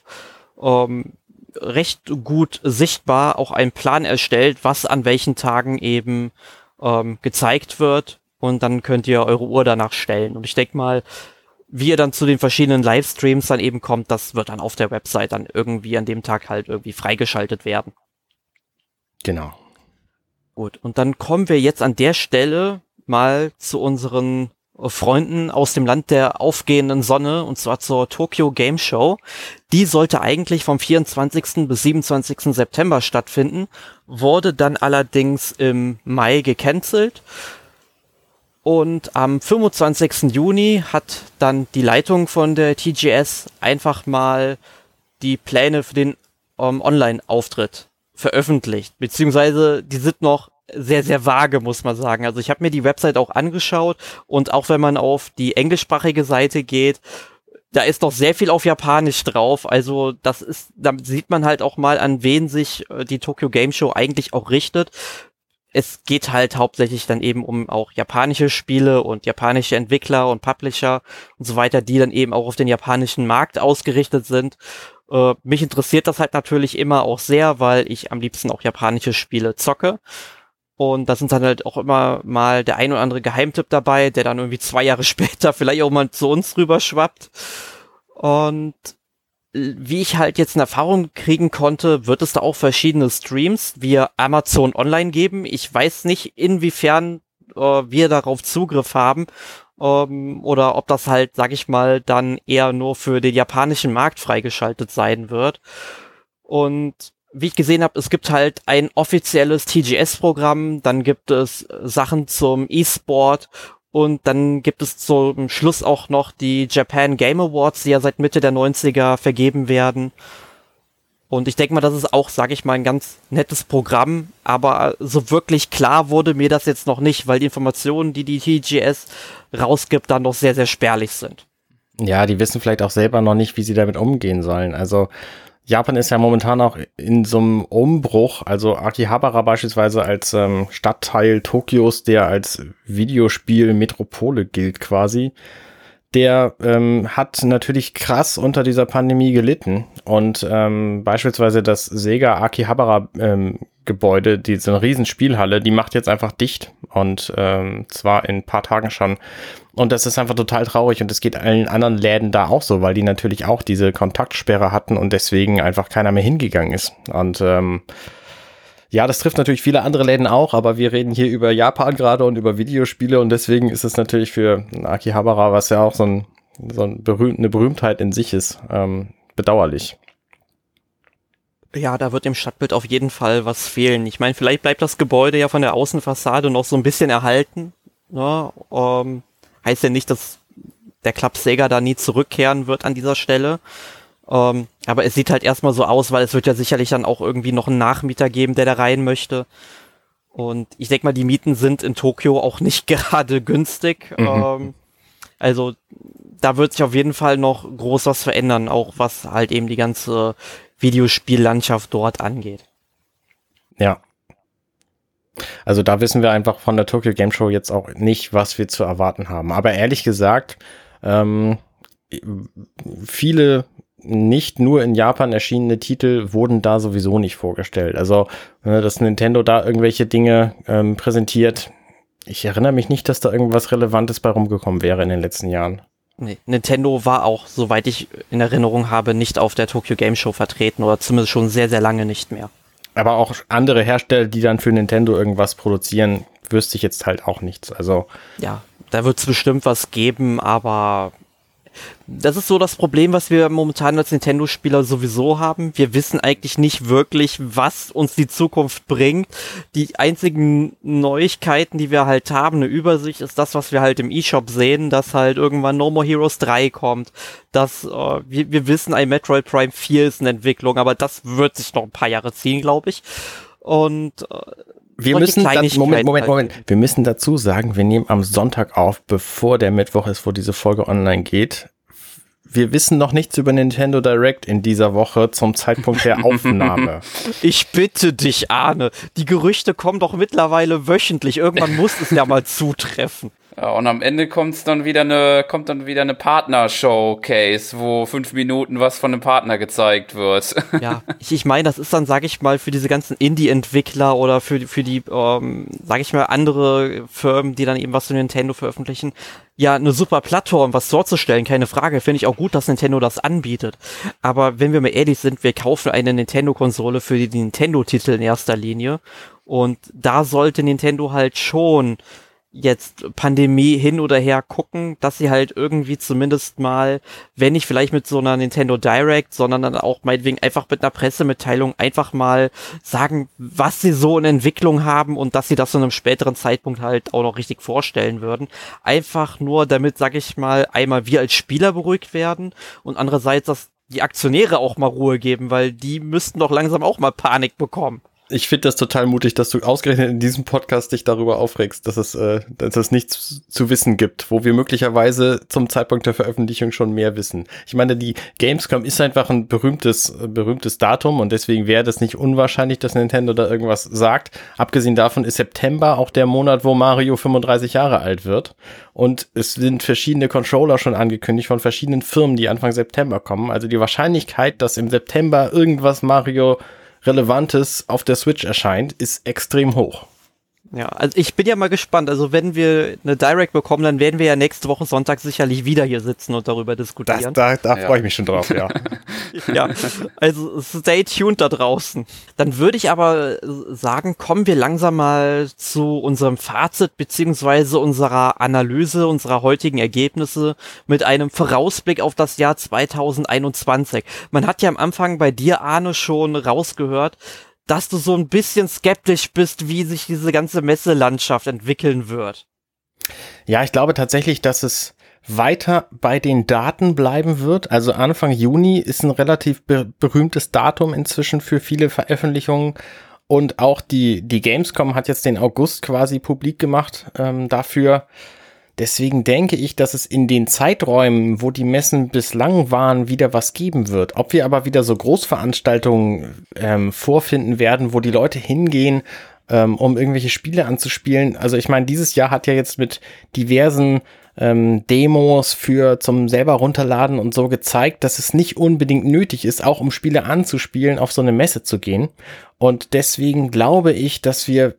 ähm, recht gut sichtbar auch einen Plan erstellt, was an welchen Tagen eben ähm, gezeigt wird. Und dann könnt ihr eure Uhr danach stellen. Und ich denke mal, wie ihr dann zu den verschiedenen Livestreams dann eben kommt, das wird dann auf der Website dann irgendwie an dem Tag halt irgendwie freigeschaltet werden. Genau. Gut, und dann kommen wir jetzt an der Stelle mal zu unseren Freunden aus dem Land der aufgehenden Sonne und zwar zur Tokyo Game Show. Die sollte eigentlich vom 24. bis 27. September stattfinden, wurde dann allerdings im Mai gecancelt. Und am 25. Juni hat dann die Leitung von der TGS einfach mal die Pläne für den ähm, Online-Auftritt veröffentlicht. Beziehungsweise die sind noch sehr, sehr vage, muss man sagen. Also ich habe mir die Website auch angeschaut und auch wenn man auf die englischsprachige Seite geht, da ist doch sehr viel auf Japanisch drauf. Also das ist, da sieht man halt auch mal, an wen sich äh, die Tokyo Game Show eigentlich auch richtet. Es geht halt hauptsächlich dann eben um auch japanische Spiele und japanische Entwickler und Publisher und so weiter, die dann eben auch auf den japanischen Markt ausgerichtet sind. Äh, mich interessiert das halt natürlich immer auch sehr, weil ich am liebsten auch japanische Spiele zocke. Und da sind dann halt auch immer mal der ein oder andere Geheimtipp dabei, der dann irgendwie zwei Jahre später vielleicht auch mal zu uns rüber schwappt. Und wie ich halt jetzt eine Erfahrung kriegen konnte, wird es da auch verschiedene Streams via Amazon Online geben. Ich weiß nicht, inwiefern äh, wir darauf Zugriff haben ähm, oder ob das halt, sag ich mal, dann eher nur für den japanischen Markt freigeschaltet sein wird. Und wie ich gesehen habe, es gibt halt ein offizielles TGS-Programm, dann gibt es Sachen zum E-Sport und dann gibt es zum Schluss auch noch die Japan Game Awards, die ja seit Mitte der 90er vergeben werden. Und ich denke mal, das ist auch, sage ich mal, ein ganz nettes Programm, aber so wirklich klar wurde mir das jetzt noch nicht, weil die Informationen, die die TGS rausgibt, dann noch sehr, sehr spärlich sind. Ja, die wissen vielleicht auch selber noch nicht, wie sie damit umgehen sollen. Also Japan ist ja momentan auch in so einem Umbruch. Also Akihabara beispielsweise als ähm, Stadtteil Tokios, der als Videospiel-Metropole gilt quasi, der ähm, hat natürlich krass unter dieser Pandemie gelitten. Und ähm, beispielsweise das Sega Akihabara ähm, Gebäude, diese Riesenspielhalle, die macht jetzt einfach dicht. Und ähm, zwar in ein paar Tagen schon. Und das ist einfach total traurig und es geht allen anderen Läden da auch so, weil die natürlich auch diese Kontaktsperre hatten und deswegen einfach keiner mehr hingegangen ist. Und ähm, ja, das trifft natürlich viele andere Läden auch, aber wir reden hier über Japan gerade und über Videospiele und deswegen ist es natürlich für Akihabara, was ja auch so, ein, so ein berühmt, eine Berühmtheit in sich ist, ähm, bedauerlich. Ja, da wird im Stadtbild auf jeden Fall was fehlen. Ich meine, vielleicht bleibt das Gebäude ja von der Außenfassade noch so ein bisschen erhalten. Ne? Ähm, heißt ja nicht, dass der Club Sega da nie zurückkehren wird an dieser Stelle. Ähm, aber es sieht halt erstmal so aus, weil es wird ja sicherlich dann auch irgendwie noch einen Nachmieter geben, der da rein möchte. Und ich denke mal, die Mieten sind in Tokio auch nicht gerade günstig. Mhm. Ähm, also da wird sich auf jeden Fall noch groß was verändern, auch was halt eben die ganze Videospiellandschaft dort angeht. Ja, also da wissen wir einfach von der Tokyo Game Show jetzt auch nicht, was wir zu erwarten haben. Aber ehrlich gesagt, ähm, viele nicht nur in Japan erschienene Titel wurden da sowieso nicht vorgestellt. Also, äh, dass Nintendo da irgendwelche Dinge ähm, präsentiert, ich erinnere mich nicht, dass da irgendwas Relevantes bei rumgekommen wäre in den letzten Jahren. Nee, Nintendo war auch, soweit ich in Erinnerung habe, nicht auf der Tokyo Game Show vertreten oder zumindest schon sehr, sehr lange nicht mehr. Aber auch andere Hersteller, die dann für Nintendo irgendwas produzieren, wüsste ich jetzt halt auch nichts. Also. Ja, da wird es bestimmt was geben, aber das ist so das Problem, was wir momentan als Nintendo-Spieler sowieso haben. Wir wissen eigentlich nicht wirklich, was uns die Zukunft bringt. Die einzigen Neuigkeiten, die wir halt haben, eine Übersicht, ist das, was wir halt im eShop sehen, dass halt irgendwann No More Heroes 3 kommt. Dass, äh, wir, wir wissen, ein Metroid Prime 4 ist eine Entwicklung, aber das wird sich noch ein paar Jahre ziehen, glaube ich. Und äh, wir müssen, da, Moment, Moment, Moment. Wir müssen dazu sagen, wir nehmen am Sonntag auf, bevor der Mittwoch ist, wo diese Folge online geht. Wir wissen noch nichts über Nintendo Direct in dieser Woche zum Zeitpunkt der Aufnahme. Ich bitte dich, Arne. Die Gerüchte kommen doch mittlerweile wöchentlich. Irgendwann muss es ja mal zutreffen. Ja, und am Ende kommt's dann wieder eine, kommt dann wieder eine Partner-Showcase, wo fünf Minuten was von einem Partner gezeigt wird. Ja, ich, ich meine, das ist dann, sag ich mal, für diese ganzen Indie-Entwickler oder für, für die, ähm, sag ich mal, andere Firmen, die dann eben was zu Nintendo veröffentlichen, ja, eine super Plattform, was vorzustellen, keine Frage. Finde ich auch gut, dass Nintendo das anbietet. Aber wenn wir mal ehrlich sind, wir kaufen eine Nintendo-Konsole für die Nintendo-Titel in erster Linie. Und da sollte Nintendo halt schon jetzt Pandemie hin oder her gucken, dass sie halt irgendwie zumindest mal, wenn nicht vielleicht mit so einer Nintendo Direct, sondern dann auch meinetwegen einfach mit einer Pressemitteilung einfach mal sagen, was sie so in Entwicklung haben und dass sie das zu einem späteren Zeitpunkt halt auch noch richtig vorstellen würden. Einfach nur damit, sag ich mal, einmal wir als Spieler beruhigt werden und andererseits, dass die Aktionäre auch mal Ruhe geben, weil die müssten doch langsam auch mal Panik bekommen. Ich finde das total mutig, dass du ausgerechnet in diesem Podcast dich darüber aufregst, dass es, äh, dass es nichts zu wissen gibt, wo wir möglicherweise zum Zeitpunkt der Veröffentlichung schon mehr wissen. Ich meine, die Gamescom ist einfach ein berühmtes, berühmtes Datum und deswegen wäre das nicht unwahrscheinlich, dass Nintendo da irgendwas sagt. Abgesehen davon ist September auch der Monat, wo Mario 35 Jahre alt wird. Und es sind verschiedene Controller schon angekündigt von verschiedenen Firmen, die Anfang September kommen. Also die Wahrscheinlichkeit, dass im September irgendwas Mario Relevantes auf der Switch erscheint, ist extrem hoch. Ja, also ich bin ja mal gespannt. Also wenn wir eine Direct bekommen, dann werden wir ja nächste Woche Sonntag sicherlich wieder hier sitzen und darüber diskutieren. Das, da da ja. freue ich mich schon drauf, ja. ja, also stay tuned da draußen. Dann würde ich aber sagen, kommen wir langsam mal zu unserem Fazit beziehungsweise unserer Analyse unserer heutigen Ergebnisse mit einem Vorausblick auf das Jahr 2021. Man hat ja am Anfang bei dir, Arne, schon rausgehört, dass du so ein bisschen skeptisch bist, wie sich diese ganze Messelandschaft entwickeln wird. Ja, ich glaube tatsächlich, dass es weiter bei den Daten bleiben wird. Also Anfang Juni ist ein relativ be berühmtes Datum inzwischen für viele Veröffentlichungen. Und auch die, die Gamescom hat jetzt den August quasi publik gemacht ähm, dafür. Deswegen denke ich, dass es in den Zeiträumen, wo die Messen bislang waren, wieder was geben wird. Ob wir aber wieder so Großveranstaltungen ähm, vorfinden werden, wo die Leute hingehen, ähm, um irgendwelche Spiele anzuspielen. Also ich meine, dieses Jahr hat ja jetzt mit diversen ähm, Demos für zum selber runterladen und so gezeigt, dass es nicht unbedingt nötig ist, auch um Spiele anzuspielen, auf so eine Messe zu gehen. Und deswegen glaube ich, dass wir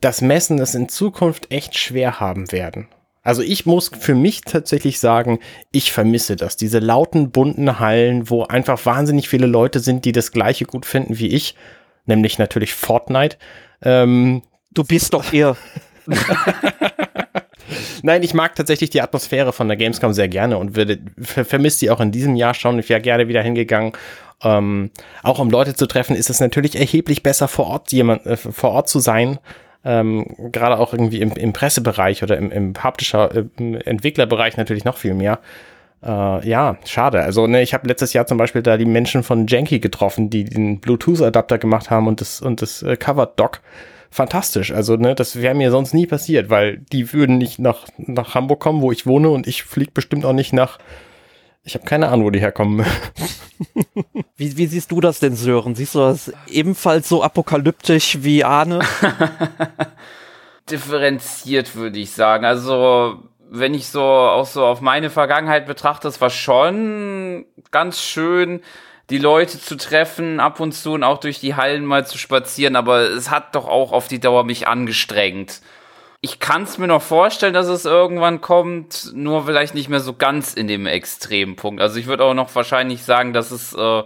das Messen es in Zukunft echt schwer haben werden. Also ich muss für mich tatsächlich sagen, ich vermisse das. Diese lauten, bunten Hallen, wo einfach wahnsinnig viele Leute sind, die das gleiche gut finden wie ich, nämlich natürlich Fortnite. Ähm, du bist doch eher. Nein, ich mag tatsächlich die Atmosphäre von der Gamescom sehr gerne und würde ver vermisst sie auch in diesem Jahr schon. Ich wäre gerne wieder hingegangen. Ähm, auch um Leute zu treffen, ist es natürlich erheblich besser vor Ort jemand äh, vor Ort zu sein ähm, gerade auch irgendwie im, im Pressebereich oder im, im haptischer im Entwicklerbereich natürlich noch viel mehr. Äh, ja, schade. Also ne, ich habe letztes Jahr zum Beispiel da die Menschen von Janky getroffen, die den Bluetooth-Adapter gemacht haben und das und das äh, Covered Dock. Fantastisch. Also ne, das wäre mir sonst nie passiert, weil die würden nicht nach nach Hamburg kommen, wo ich wohne und ich fliege bestimmt auch nicht nach ich habe keine Ahnung, wo die herkommen. wie, wie siehst du das denn, Sören? Siehst du das ebenfalls so apokalyptisch wie Arne? Differenziert, würde ich sagen. Also, wenn ich so auch so auf meine Vergangenheit betrachte, es war schon ganz schön, die Leute zu treffen, ab und zu und auch durch die Hallen mal zu spazieren, aber es hat doch auch auf die Dauer mich angestrengt ich kann es mir noch vorstellen, dass es irgendwann kommt, nur vielleicht nicht mehr so ganz in dem Extrempunkt. Also ich würde auch noch wahrscheinlich sagen, dass es äh,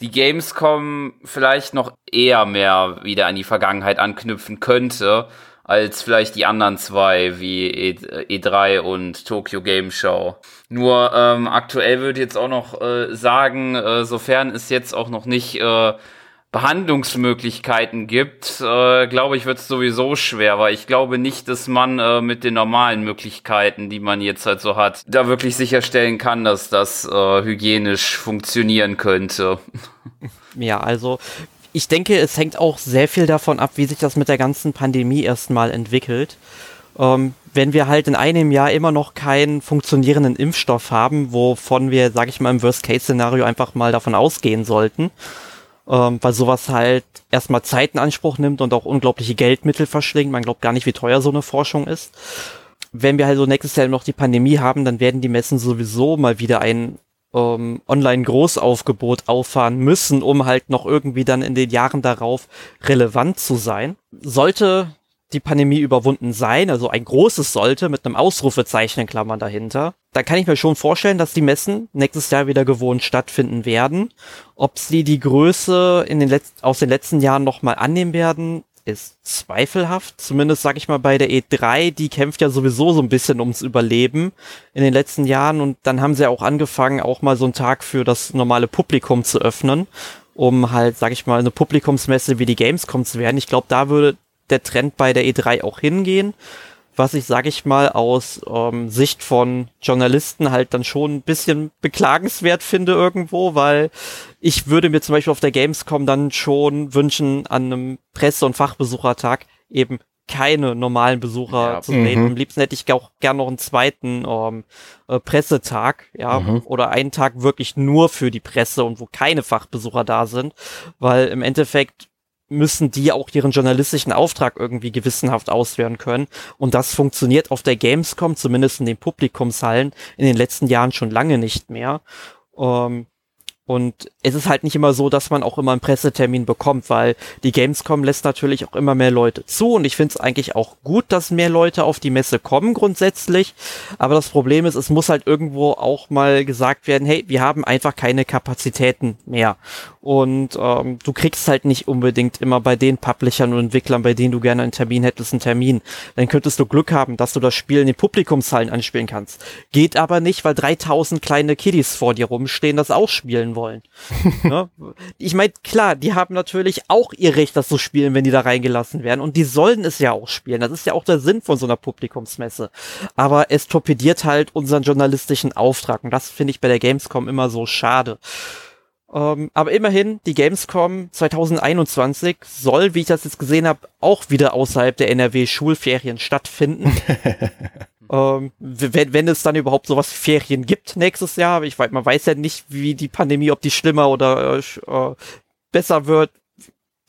die Gamescom vielleicht noch eher mehr wieder an die Vergangenheit anknüpfen könnte, als vielleicht die anderen zwei wie e E3 und Tokyo Game Show. Nur ähm, aktuell würde ich jetzt auch noch äh, sagen, äh, sofern es jetzt auch noch nicht äh, Behandlungsmöglichkeiten gibt, äh, glaube ich, wird es sowieso schwer, weil ich glaube nicht, dass man äh, mit den normalen Möglichkeiten, die man jetzt halt so hat, da wirklich sicherstellen kann, dass das äh, hygienisch funktionieren könnte. Ja, also ich denke, es hängt auch sehr viel davon ab, wie sich das mit der ganzen Pandemie erstmal entwickelt. Ähm, wenn wir halt in einem Jahr immer noch keinen funktionierenden Impfstoff haben, wovon wir, sage ich mal, im Worst-Case-Szenario einfach mal davon ausgehen sollten, ähm, weil sowas halt erstmal Zeit in Anspruch nimmt und auch unglaubliche Geldmittel verschlingt. Man glaubt gar nicht, wie teuer so eine Forschung ist. Wenn wir halt so nächstes Jahr noch die Pandemie haben, dann werden die Messen sowieso mal wieder ein ähm, Online-Großaufgebot auffahren müssen, um halt noch irgendwie dann in den Jahren darauf relevant zu sein. Sollte die Pandemie überwunden sein, also ein großes sollte mit einem Ausrufezeichen in Klammern dahinter, dann kann ich mir schon vorstellen, dass die Messen nächstes Jahr wieder gewohnt stattfinden werden. Ob sie die Größe in den Letz aus den letzten Jahren nochmal annehmen werden, ist zweifelhaft. Zumindest sag ich mal bei der E3, die kämpft ja sowieso so ein bisschen ums Überleben in den letzten Jahren und dann haben sie auch angefangen, auch mal so einen Tag für das normale Publikum zu öffnen, um halt, sag ich mal, eine Publikumsmesse wie die Gamescom zu werden. Ich glaube, da würde der Trend bei der E3 auch hingehen. was ich, sage ich mal, aus ähm, Sicht von Journalisten halt dann schon ein bisschen beklagenswert finde irgendwo, weil ich würde mir zum Beispiel auf der Gamescom dann schon wünschen, an einem Presse- und Fachbesuchertag eben keine normalen Besucher ja. zu sehen. Mhm. Am liebsten hätte ich auch gern noch einen zweiten ähm, äh, Pressetag, ja, mhm. oder einen Tag wirklich nur für die Presse und wo keine Fachbesucher da sind, weil im Endeffekt müssen die auch ihren journalistischen Auftrag irgendwie gewissenhaft ausführen können. Und das funktioniert auf der Gamescom, zumindest in den Publikumshallen, in den letzten Jahren schon lange nicht mehr. Ähm, und es ist halt nicht immer so, dass man auch immer einen Pressetermin bekommt, weil die Gamescom lässt natürlich auch immer mehr Leute zu und ich finde es eigentlich auch gut, dass mehr Leute auf die Messe kommen grundsätzlich. Aber das Problem ist, es muss halt irgendwo auch mal gesagt werden, hey, wir haben einfach keine Kapazitäten mehr. Und ähm, du kriegst halt nicht unbedingt immer bei den Publishern und Entwicklern, bei denen du gerne einen Termin hättest, einen Termin. Dann könntest du Glück haben, dass du das Spiel in den Publikumshallen anspielen kannst. Geht aber nicht, weil 3000 kleine Kiddies vor dir rumstehen, das auch spielen wollen. ne? Ich meine, klar, die haben natürlich auch ihr Recht, das zu spielen, wenn die da reingelassen werden. Und die sollen es ja auch spielen. Das ist ja auch der Sinn von so einer Publikumsmesse. Aber es torpediert halt unseren journalistischen Auftrag. Und das finde ich bei der Gamescom immer so schade. Ähm, aber immerhin, die Gamescom 2021 soll, wie ich das jetzt gesehen habe, auch wieder außerhalb der NRW-Schulferien stattfinden. ähm, wenn, wenn es dann überhaupt sowas wie Ferien gibt nächstes Jahr. Ich weiß, man weiß ja nicht, wie die Pandemie, ob die schlimmer oder äh, besser wird.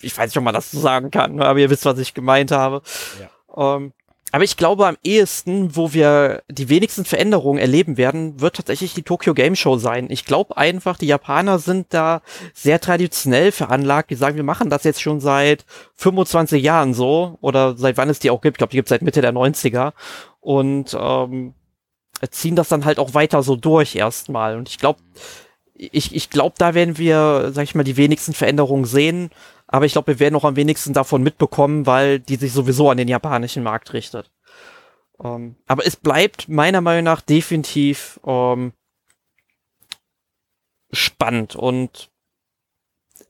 Ich weiß nicht, ob man das so sagen kann, aber ihr wisst, was ich gemeint habe. Ja. Ähm, aber ich glaube, am ehesten, wo wir die wenigsten Veränderungen erleben werden, wird tatsächlich die Tokyo Game Show sein. Ich glaube einfach, die Japaner sind da sehr traditionell veranlagt. Die sagen, wir machen das jetzt schon seit 25 Jahren so oder seit wann es die auch gibt. Ich glaube, die gibt es seit Mitte der 90er und ähm, ziehen das dann halt auch weiter so durch erstmal. Und ich glaube, ich, ich glaube, da werden wir, sag ich mal, die wenigsten Veränderungen sehen. Aber ich glaube, wir werden auch am wenigsten davon mitbekommen, weil die sich sowieso an den japanischen Markt richtet. Ähm, aber es bleibt meiner Meinung nach definitiv ähm, spannend und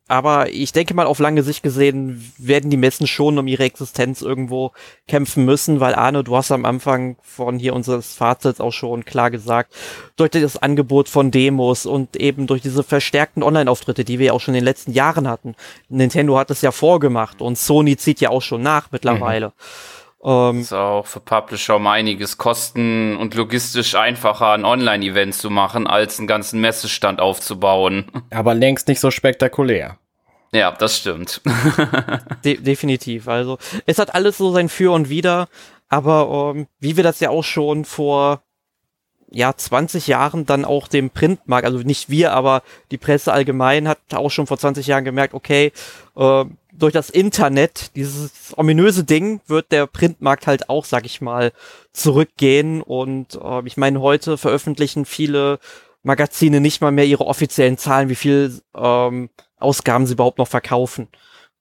aber ich denke mal, auf lange Sicht gesehen werden die Messen schon um ihre Existenz irgendwo kämpfen müssen, weil Arne, du hast am Anfang von hier unseres Fazits auch schon klar gesagt, durch das Angebot von Demos und eben durch diese verstärkten Online-Auftritte, die wir ja auch schon in den letzten Jahren hatten. Nintendo hat es ja vorgemacht und Sony zieht ja auch schon nach mittlerweile. Mhm. Ähm, ist auch für Publisher um einiges kosten und logistisch einfacher, ein Online-Event zu machen, als einen ganzen Messestand aufzubauen. Aber längst nicht so spektakulär. Ja, das stimmt. De definitiv. Also es hat alles so sein Für und Wider, aber ähm, wie wir das ja auch schon vor ja 20 Jahren dann auch dem Printmarkt, also nicht wir, aber die Presse allgemein hat auch schon vor 20 Jahren gemerkt, okay, äh, durch das Internet, dieses ominöse Ding, wird der Printmarkt halt auch, sag ich mal, zurückgehen. Und äh, ich meine, heute veröffentlichen viele Magazine nicht mal mehr ihre offiziellen Zahlen, wie viel ähm, Ausgaben sie überhaupt noch verkaufen.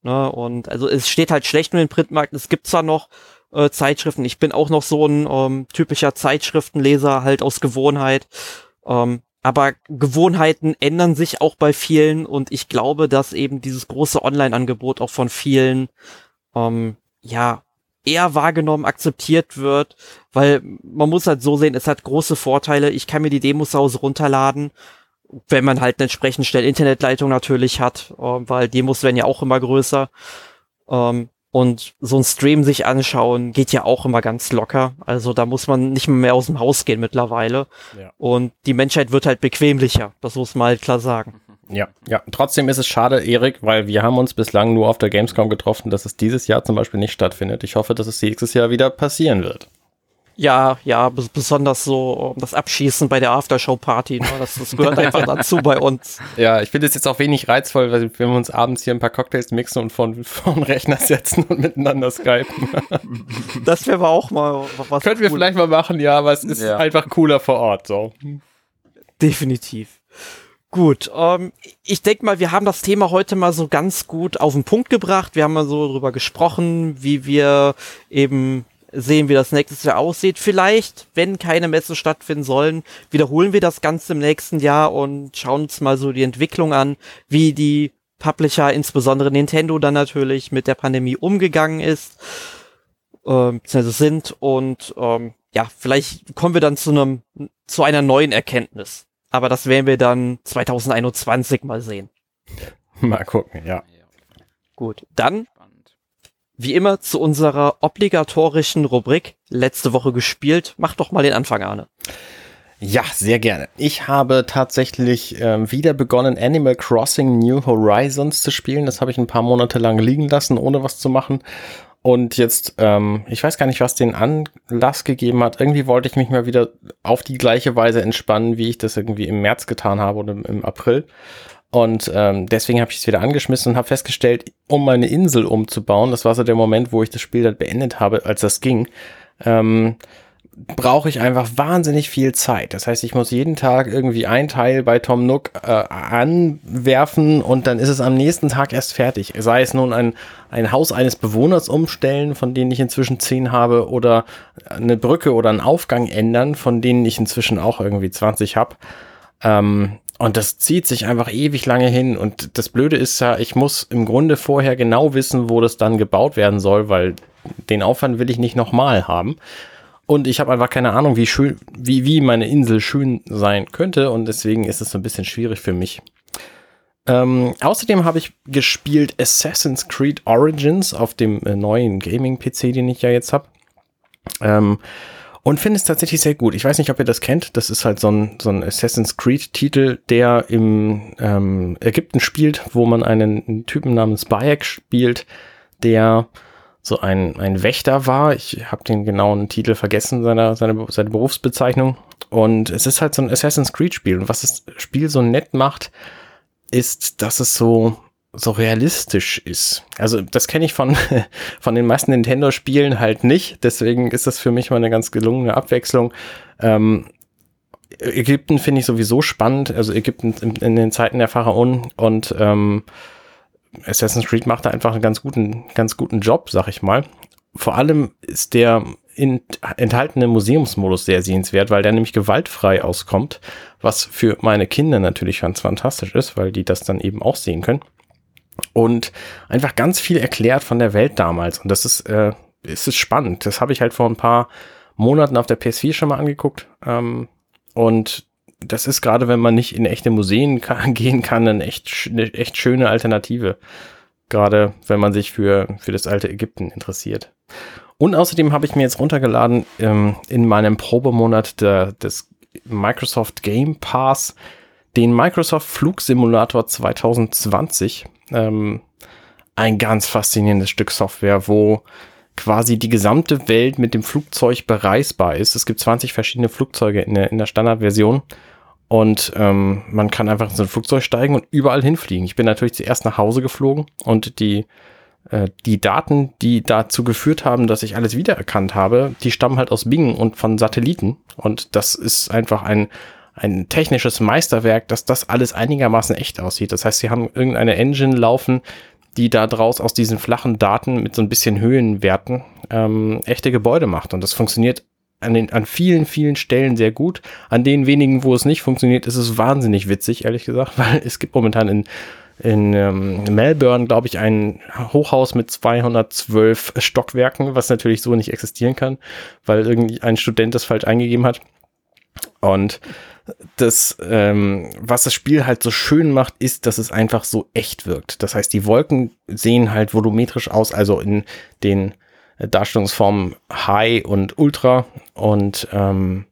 Ne? Und also es steht halt schlecht um den Printmarkt. Es gibt zwar noch äh, Zeitschriften, ich bin auch noch so ein ähm, typischer Zeitschriftenleser halt aus Gewohnheit. Ähm, aber Gewohnheiten ändern sich auch bei vielen und ich glaube, dass eben dieses große Online-Angebot auch von vielen ähm, ja eher wahrgenommen, akzeptiert wird, weil man muss halt so sehen, es hat große Vorteile. Ich kann mir die Demos zu Hause runterladen wenn man halt eine entsprechend schnell Internetleitung natürlich hat, äh, weil Demos werden ja auch immer größer. Ähm, und so ein Stream sich anschauen geht ja auch immer ganz locker. Also da muss man nicht mehr aus dem Haus gehen mittlerweile. Ja. Und die Menschheit wird halt bequemlicher. Das muss man halt klar sagen. Ja, ja. Trotzdem ist es schade, Erik, weil wir haben uns bislang nur auf der Gamescom getroffen, dass es dieses Jahr zum Beispiel nicht stattfindet. Ich hoffe, dass es nächstes Jahr wieder passieren wird. Ja, ja, besonders so das Abschießen bei der Aftershow-Party, ne? das, das gehört einfach dazu bei uns. Ja, ich finde es jetzt auch wenig reizvoll, weil wenn wir uns abends hier ein paar Cocktails mixen und von, von Rechner setzen und miteinander skypen. Das wäre auch mal was. Könnten wir vielleicht mal machen, ja, aber es ist ja. einfach cooler vor Ort, so. Definitiv. Gut, ähm, ich denke mal, wir haben das Thema heute mal so ganz gut auf den Punkt gebracht. Wir haben mal so drüber gesprochen, wie wir eben sehen, wie das nächstes Jahr aussieht. Vielleicht, wenn keine Messen stattfinden sollen, wiederholen wir das Ganze im nächsten Jahr und schauen uns mal so die Entwicklung an, wie die Publisher, insbesondere Nintendo, dann natürlich mit der Pandemie umgegangen ist. äh, beziehungsweise sind und ähm, ja, vielleicht kommen wir dann zu einem, zu einer neuen Erkenntnis. Aber das werden wir dann 2021 mal sehen. Mal gucken, ja. Gut, dann wie immer zu unserer obligatorischen Rubrik letzte Woche gespielt. Mach doch mal den Anfang, Arne. Ja, sehr gerne. Ich habe tatsächlich äh, wieder begonnen, Animal Crossing New Horizons zu spielen. Das habe ich ein paar Monate lang liegen lassen, ohne was zu machen. Und jetzt, ähm, ich weiß gar nicht, was den Anlass gegeben hat. Irgendwie wollte ich mich mal wieder auf die gleiche Weise entspannen, wie ich das irgendwie im März getan habe oder im April. Und ähm, deswegen habe ich es wieder angeschmissen und habe festgestellt, um meine Insel umzubauen, das war so der Moment, wo ich das Spiel dann beendet habe, als das ging, ähm, brauche ich einfach wahnsinnig viel Zeit. Das heißt, ich muss jeden Tag irgendwie ein Teil bei Tom Nook äh, anwerfen und dann ist es am nächsten Tag erst fertig. Sei es nun ein, ein Haus eines Bewohners umstellen, von denen ich inzwischen zehn habe, oder eine Brücke oder einen Aufgang ändern, von denen ich inzwischen auch irgendwie 20 habe. Ähm, und das zieht sich einfach ewig lange hin. Und das Blöde ist ja, ich muss im Grunde vorher genau wissen, wo das dann gebaut werden soll, weil den Aufwand will ich nicht nochmal haben. Und ich habe einfach keine Ahnung, wie schön, wie, wie meine Insel schön sein könnte. Und deswegen ist es so ein bisschen schwierig für mich. Ähm, außerdem habe ich gespielt Assassin's Creed Origins auf dem äh, neuen Gaming-PC, den ich ja jetzt habe. Ähm, und finde es tatsächlich sehr gut. Ich weiß nicht, ob ihr das kennt. Das ist halt so ein, so ein Assassin's Creed-Titel, der im ähm, Ägypten spielt, wo man einen Typen namens Bayek spielt, der so ein, ein Wächter war. Ich habe den genauen Titel vergessen, seiner, seine, seine Berufsbezeichnung. Und es ist halt so ein Assassin's Creed-Spiel. Und was das Spiel so nett macht, ist, dass es so so realistisch ist. Also das kenne ich von, von den meisten Nintendo-Spielen halt nicht. Deswegen ist das für mich mal eine ganz gelungene Abwechslung. Ähm, Ägypten finde ich sowieso spannend. Also Ägypten in, in den Zeiten der Pharaonen und ähm, Assassin's Creed macht da einfach einen ganz guten, ganz guten Job, sag ich mal. Vor allem ist der enthaltene Museumsmodus sehr sehenswert, weil der nämlich gewaltfrei auskommt, was für meine Kinder natürlich ganz fantastisch ist, weil die das dann eben auch sehen können und einfach ganz viel erklärt von der Welt damals. Und das ist, äh, ist spannend. Das habe ich halt vor ein paar Monaten auf der PS4 schon mal angeguckt. Ähm, und das ist gerade, wenn man nicht in echte Museen kann, gehen kann, eine echt, eine echt schöne Alternative. Gerade wenn man sich für, für das alte Ägypten interessiert. Und außerdem habe ich mir jetzt runtergeladen ähm, in meinem Probemonat der, des Microsoft Game Pass den Microsoft Flugsimulator 2020 ähm, ein ganz faszinierendes Stück Software, wo quasi die gesamte Welt mit dem Flugzeug bereisbar ist. Es gibt 20 verschiedene Flugzeuge in der, in der Standardversion und ähm, man kann einfach in so ein Flugzeug steigen und überall hinfliegen. Ich bin natürlich zuerst nach Hause geflogen und die, äh, die Daten, die dazu geführt haben, dass ich alles wiedererkannt habe, die stammen halt aus Bing und von Satelliten und das ist einfach ein ein technisches Meisterwerk, dass das alles einigermaßen echt aussieht. Das heißt, sie haben irgendeine Engine laufen, die da draus aus diesen flachen Daten mit so ein bisschen Höhenwerten ähm, echte Gebäude macht. Und das funktioniert an, den, an vielen, vielen Stellen sehr gut. An den wenigen, wo es nicht funktioniert, ist es wahnsinnig witzig, ehrlich gesagt, weil es gibt momentan in, in ähm, Melbourne, glaube ich, ein Hochhaus mit 212 Stockwerken, was natürlich so nicht existieren kann, weil irgendwie ein Student das falsch eingegeben hat. Und das, ähm, was das Spiel halt so schön macht, ist, dass es einfach so echt wirkt. Das heißt, die Wolken sehen halt volumetrisch aus, also in den Darstellungsformen High und Ultra und ähm,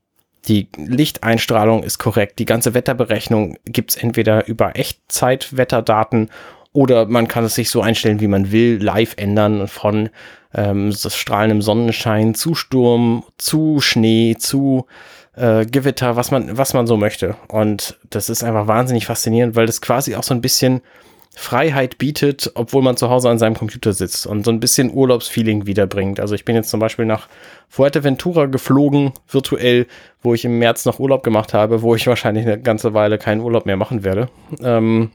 die Lichteinstrahlung ist korrekt. Die ganze Wetterberechnung gibt's entweder über Echtzeitwetterdaten oder man kann es sich so einstellen, wie man will, live ändern von ähm, strahlendem Sonnenschein zu Sturm, zu Schnee, zu äh, Gewitter, was man, was man so möchte. Und das ist einfach wahnsinnig faszinierend, weil das quasi auch so ein bisschen Freiheit bietet, obwohl man zu Hause an seinem Computer sitzt und so ein bisschen Urlaubsfeeling wiederbringt. Also ich bin jetzt zum Beispiel nach Fuerteventura geflogen, virtuell, wo ich im März noch Urlaub gemacht habe, wo ich wahrscheinlich eine ganze Weile keinen Urlaub mehr machen werde. Ähm,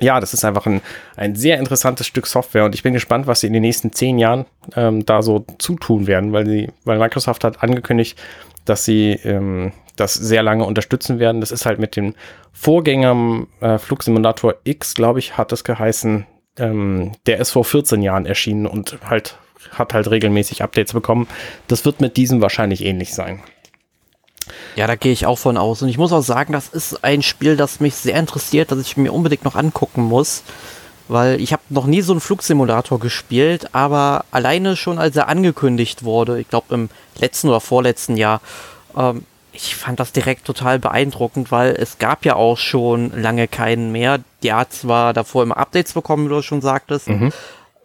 ja, das ist einfach ein, ein sehr interessantes Stück Software und ich bin gespannt, was sie in den nächsten zehn Jahren ähm, da so zutun werden, weil sie, weil Microsoft hat angekündigt, dass sie ähm, das sehr lange unterstützen werden. Das ist halt mit dem Vorgänger äh, Flugsimulator X, glaube ich, hat es geheißen, ähm, der ist vor 14 Jahren erschienen und halt hat halt regelmäßig Updates bekommen. Das wird mit diesem wahrscheinlich ähnlich sein. Ja, da gehe ich auch von aus. Und ich muss auch sagen, das ist ein Spiel, das mich sehr interessiert, das ich mir unbedingt noch angucken muss. Weil ich habe noch nie so einen Flugsimulator gespielt, aber alleine schon als er angekündigt wurde, ich glaube im letzten oder vorletzten Jahr, ähm, ich fand das direkt total beeindruckend, weil es gab ja auch schon lange keinen mehr. Der hat zwar davor immer Updates bekommen, wie du schon sagtest, mhm.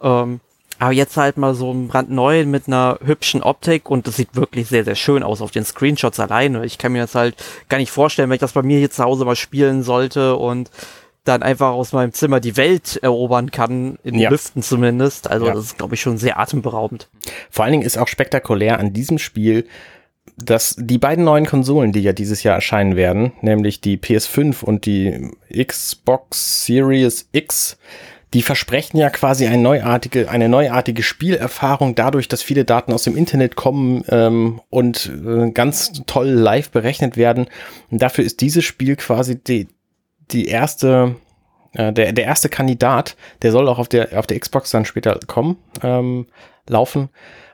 ähm, aber jetzt halt mal so ein brandneu mit einer hübschen Optik und das sieht wirklich sehr, sehr schön aus auf den Screenshots alleine. Ich kann mir das halt gar nicht vorstellen, wenn ich das bei mir hier zu Hause mal spielen sollte und dann einfach aus meinem Zimmer die Welt erobern kann, in ja. Lüften zumindest. Also ja. das ist, glaube ich, schon sehr atemberaubend. Vor allen Dingen ist auch spektakulär an diesem Spiel, dass die beiden neuen Konsolen, die ja dieses Jahr erscheinen werden, nämlich die PS5 und die Xbox Series X, die versprechen ja quasi eine neuartige, eine neuartige Spielerfahrung dadurch, dass viele Daten aus dem Internet kommen ähm, und äh, ganz toll live berechnet werden. Und dafür ist dieses Spiel quasi die, die erste, äh, der, der erste Kandidat, der soll auch auf der, auf der Xbox dann später kommen, ähm, laufen,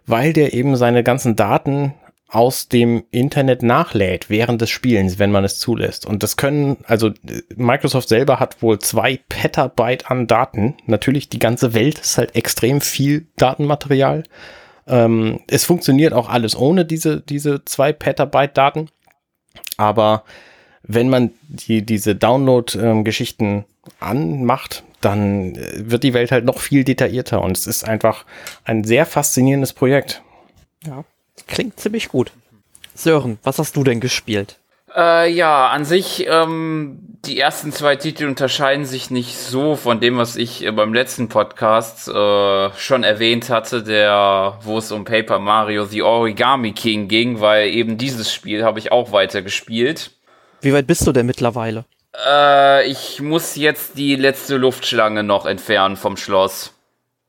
weil der eben seine ganzen Daten aus dem Internet nachlädt während des Spielens, wenn man es zulässt. Und das können, also Microsoft selber hat wohl zwei Petabyte an Daten. Natürlich, die ganze Welt ist halt extrem viel Datenmaterial. Ähm, es funktioniert auch alles ohne diese, diese zwei Petabyte Daten. Aber wenn man die, diese Download-Geschichten anmacht, dann äh, wird die Welt halt noch viel detaillierter und es ist einfach ein sehr faszinierendes Projekt. Ja. Klingt ziemlich gut. Sören, was hast du denn gespielt? Äh, ja, an sich, ähm, die ersten zwei Titel unterscheiden sich nicht so von dem, was ich äh, beim letzten Podcast äh, schon erwähnt hatte, der, wo es um Paper Mario The Origami King ging, weil eben dieses Spiel habe ich auch weiter gespielt. Wie weit bist du denn mittlerweile? Äh, ich muss jetzt die letzte Luftschlange noch entfernen vom Schloss.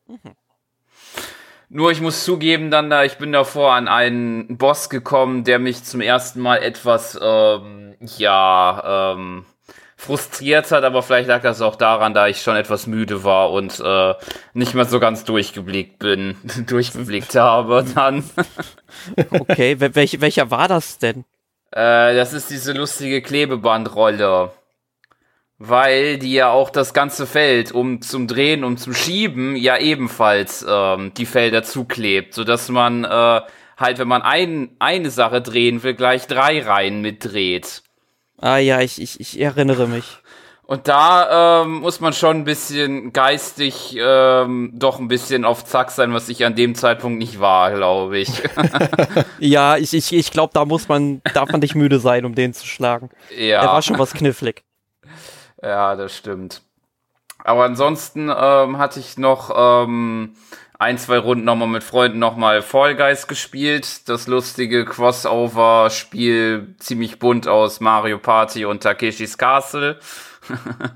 Mhm. Nur ich muss zugeben, dann da, ich bin davor an einen Boss gekommen, der mich zum ersten Mal etwas, ähm, ja, ähm, frustriert hat, aber vielleicht lag das auch daran, da ich schon etwas müde war und äh, nicht mehr so ganz durchgeblickt bin, durchgeblickt habe dann. okay, welch, welcher war das denn? Äh, das ist diese lustige Klebebandrolle weil die ja auch das ganze Feld um zum Drehen und zum Schieben ja ebenfalls ähm, die Felder zuklebt, so dass man äh, halt, wenn man ein, eine Sache drehen will, gleich drei Reihen mitdreht. Ah ja, ich, ich, ich erinnere mich. Und da ähm, muss man schon ein bisschen geistig ähm, doch ein bisschen auf Zack sein, was ich an dem Zeitpunkt nicht war, glaube ich. ja, ich, ich, ich glaube, da muss man, darf man nicht müde sein, um den zu schlagen. Ja. Er war schon was knifflig. Ja, das stimmt. Aber ansonsten ähm, hatte ich noch ähm, ein, zwei Runden nochmal mit Freunden nochmal Fall Guys gespielt. Das lustige Crossover-Spiel, ziemlich bunt aus Mario Party und Takeshis Castle.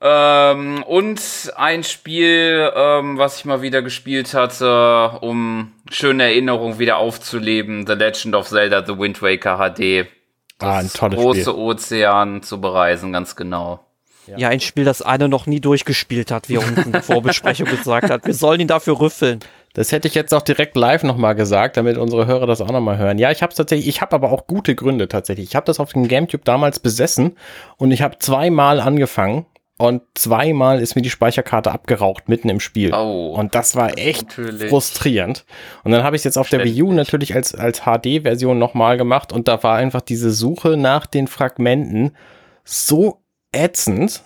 ähm, und ein Spiel, ähm, was ich mal wieder gespielt hatte, um schöne Erinnerungen wieder aufzuleben. The Legend of Zelda The Wind Waker HD ah, ein tolles große Spiel. Ozean zu bereisen, ganz genau. Ja. ja, ein Spiel, das Anne noch nie durchgespielt hat, wie er uns in der Vorbesprechung gesagt hat. Wir sollen ihn dafür rüffeln. Das hätte ich jetzt auch direkt live nochmal gesagt, damit unsere Hörer das auch nochmal hören. Ja, ich habe es tatsächlich, ich habe aber auch gute Gründe tatsächlich. Ich habe das auf dem Gamecube damals besessen und ich habe zweimal angefangen und zweimal ist mir die Speicherkarte abgeraucht mitten im Spiel. Oh, und das war echt natürlich. frustrierend. Und dann habe ich es jetzt auf der Wii U natürlich als, als HD-Version nochmal gemacht und da war einfach diese Suche nach den Fragmenten so ätzend,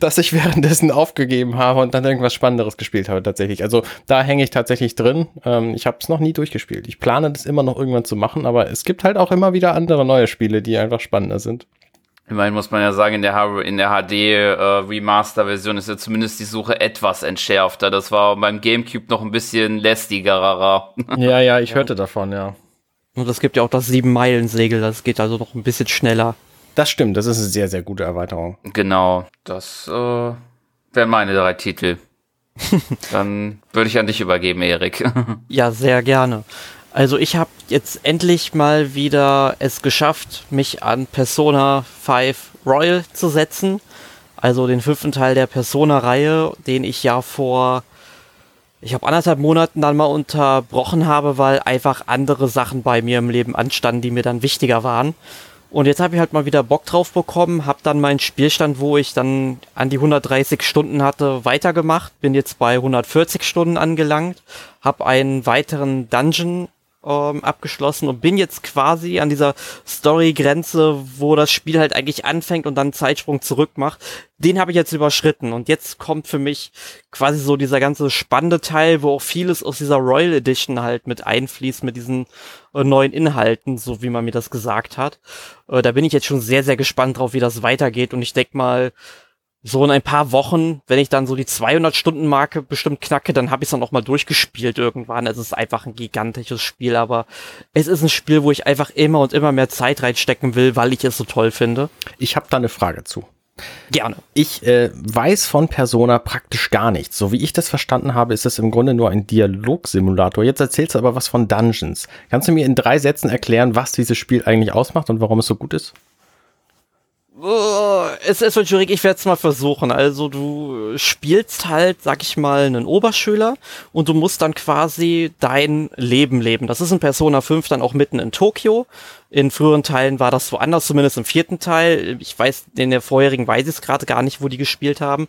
dass ich währenddessen aufgegeben habe und dann irgendwas Spannenderes gespielt habe tatsächlich. Also da hänge ich tatsächlich drin. Ähm, ich habe es noch nie durchgespielt. Ich plane das immer noch irgendwann zu machen, aber es gibt halt auch immer wieder andere neue Spiele, die einfach spannender sind. Immerhin muss man ja sagen, in der, in der HD äh, Remaster-Version ist ja zumindest die Suche etwas entschärfter. Das war beim GameCube noch ein bisschen lästigerer. Ja, ja, ich hörte davon, ja. Und es gibt ja auch das Sieben-Meilen-Segel, das geht also noch ein bisschen schneller. Das stimmt, das ist eine sehr, sehr gute Erweiterung. Genau, das äh, wären meine drei Titel. Dann würde ich an dich übergeben, Erik. ja, sehr gerne. Also ich habe jetzt endlich mal wieder es geschafft, mich an Persona 5 Royal zu setzen. Also den fünften Teil der Persona-Reihe, den ich ja vor ich habe anderthalb Monaten dann mal unterbrochen habe, weil einfach andere Sachen bei mir im Leben anstanden, die mir dann wichtiger waren. Und jetzt habe ich halt mal wieder Bock drauf bekommen, habe dann meinen Spielstand, wo ich dann an die 130 Stunden hatte, weitergemacht, bin jetzt bei 140 Stunden angelangt, habe einen weiteren Dungeon ähm, abgeschlossen und bin jetzt quasi an dieser Story-Grenze, wo das Spiel halt eigentlich anfängt und dann einen Zeitsprung zurück macht. Den habe ich jetzt überschritten und jetzt kommt für mich quasi so dieser ganze spannende Teil, wo auch vieles aus dieser Royal Edition halt mit einfließt, mit diesen äh, neuen Inhalten, so wie man mir das gesagt hat. Äh, da bin ich jetzt schon sehr, sehr gespannt drauf, wie das weitergeht und ich denke mal, so in ein paar Wochen, wenn ich dann so die 200 Stunden Marke bestimmt knacke, dann habe ich es dann auch mal durchgespielt irgendwann. Es ist einfach ein gigantisches Spiel, aber es ist ein Spiel, wo ich einfach immer und immer mehr Zeit reinstecken will, weil ich es so toll finde. Ich habe da eine Frage zu. Gerne. Ich äh, weiß von Persona praktisch gar nichts. So wie ich das verstanden habe, ist es im Grunde nur ein Dialogsimulator. Jetzt erzählst du aber was von Dungeons. Kannst du mir in drei Sätzen erklären, was dieses Spiel eigentlich ausmacht und warum es so gut ist? Oh, es ist schwierig, ich werde es mal versuchen. Also du spielst halt, sag ich mal, einen Oberschüler und du musst dann quasi dein Leben leben. Das ist in Persona 5 dann auch mitten in Tokio. In früheren Teilen war das woanders, zumindest im vierten Teil. Ich weiß, in der vorherigen weiß ich es gerade gar nicht, wo die gespielt haben.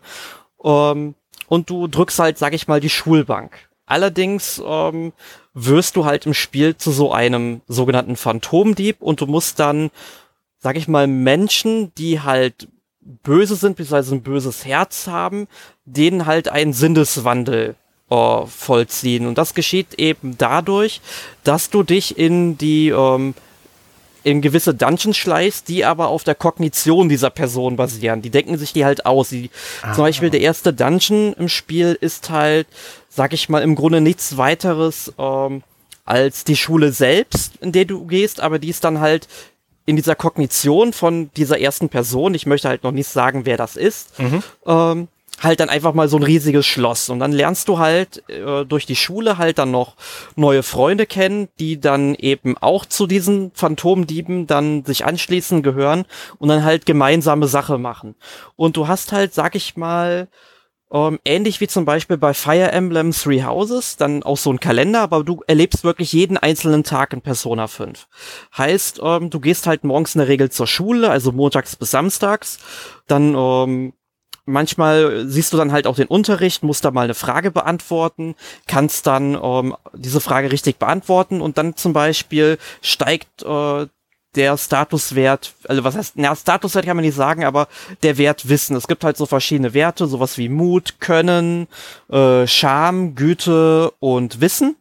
Ähm, und du drückst halt, sag ich mal, die Schulbank. Allerdings ähm, wirst du halt im Spiel zu so einem sogenannten Phantomdieb und du musst dann sag ich mal, Menschen, die halt böse sind, beziehungsweise ein böses Herz haben, denen halt einen Sinneswandel äh, vollziehen. Und das geschieht eben dadurch, dass du dich in die ähm, in gewisse Dungeons schleißt, die aber auf der Kognition dieser Person basieren. Die denken sich die halt aus. Die, zum Beispiel der erste Dungeon im Spiel ist halt, sag ich mal, im Grunde nichts weiteres ähm, als die Schule selbst, in der du gehst, aber die ist dann halt in dieser Kognition von dieser ersten Person, ich möchte halt noch nicht sagen, wer das ist, mhm. ähm, halt dann einfach mal so ein riesiges Schloss. Und dann lernst du halt äh, durch die Schule halt dann noch neue Freunde kennen, die dann eben auch zu diesen Phantomdieben dann sich anschließen gehören und dann halt gemeinsame Sache machen. Und du hast halt, sag ich mal, ähm, ähnlich wie zum Beispiel bei Fire Emblem Three Houses, dann auch so ein Kalender, aber du erlebst wirklich jeden einzelnen Tag in Persona 5. Heißt, ähm, du gehst halt morgens in der Regel zur Schule, also montags bis samstags, dann ähm, manchmal siehst du dann halt auch den Unterricht, musst da mal eine Frage beantworten, kannst dann ähm, diese Frage richtig beantworten und dann zum Beispiel steigt äh, der Statuswert, also was heißt, na, Statuswert kann man nicht sagen, aber der Wert Wissen. Es gibt halt so verschiedene Werte, sowas wie Mut, Können, äh, Scham, Güte und Wissen.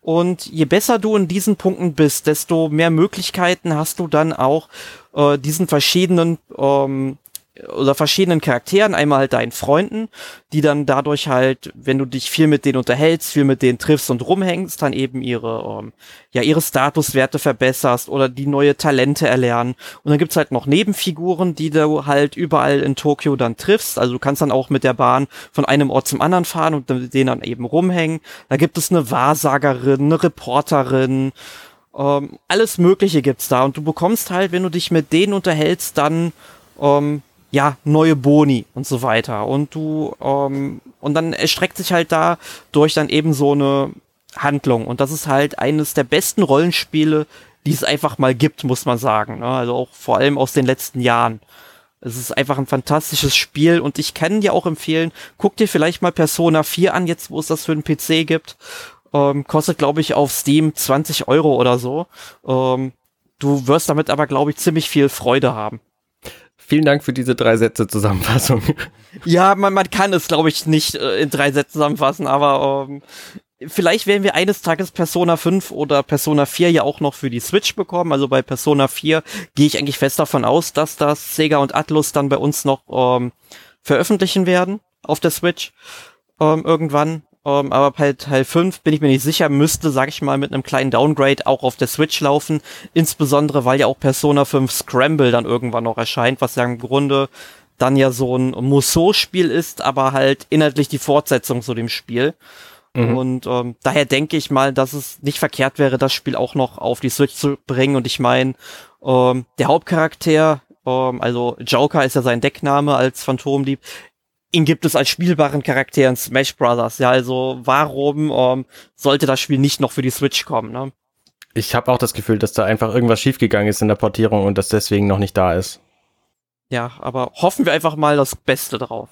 Und je besser du in diesen Punkten bist, desto mehr Möglichkeiten hast du dann auch, äh, diesen verschiedenen ähm, oder verschiedenen Charakteren, einmal halt deinen Freunden, die dann dadurch halt, wenn du dich viel mit denen unterhältst, viel mit denen triffst und rumhängst, dann eben ihre, ähm, ja, ihre Statuswerte verbesserst oder die neue Talente erlernen. Und dann gibt's halt noch Nebenfiguren, die du halt überall in Tokio dann triffst. Also du kannst dann auch mit der Bahn von einem Ort zum anderen fahren und mit denen dann eben rumhängen. Da gibt es eine Wahrsagerin, eine Reporterin, ähm, alles Mögliche gibt's da. Und du bekommst halt, wenn du dich mit denen unterhältst, dann ähm, ja, neue Boni und so weiter. Und du, ähm, und dann erstreckt sich halt da durch dann eben so eine Handlung. Und das ist halt eines der besten Rollenspiele, die es einfach mal gibt, muss man sagen. Ne? Also auch vor allem aus den letzten Jahren. Es ist einfach ein fantastisches Spiel und ich kann dir auch empfehlen, guck dir vielleicht mal Persona 4 an, jetzt wo es das für den PC gibt. Ähm, kostet, glaube ich, auf Steam 20 Euro oder so. Ähm, du wirst damit aber, glaube ich, ziemlich viel Freude haben. Vielen Dank für diese drei Sätze Zusammenfassung. Ja, man, man kann es, glaube ich, nicht äh, in drei Sätzen zusammenfassen, aber ähm, vielleicht werden wir eines Tages Persona 5 oder Persona 4 ja auch noch für die Switch bekommen. Also bei Persona 4 gehe ich eigentlich fest davon aus, dass das Sega und Atlus dann bei uns noch ähm, veröffentlichen werden auf der Switch ähm, irgendwann. Ähm, aber bei Teil 5 bin ich mir nicht sicher, müsste, sag ich mal, mit einem kleinen Downgrade auch auf der Switch laufen. Insbesondere, weil ja auch Persona 5 Scramble dann irgendwann noch erscheint, was ja im Grunde dann ja so ein Musou-Spiel ist, aber halt inhaltlich die Fortsetzung zu dem Spiel. Mhm. Und ähm, daher denke ich mal, dass es nicht verkehrt wäre, das Spiel auch noch auf die Switch zu bringen. Und ich meine, ähm, der Hauptcharakter, ähm, also Joker ist ja sein Deckname als Phantomdieb, ihn gibt es als spielbaren Charakter in Smash Brothers. Ja, also warum ähm, sollte das Spiel nicht noch für die Switch kommen? Ne? Ich habe auch das Gefühl, dass da einfach irgendwas schiefgegangen ist in der Portierung und das deswegen noch nicht da ist. Ja, aber hoffen wir einfach mal das Beste drauf.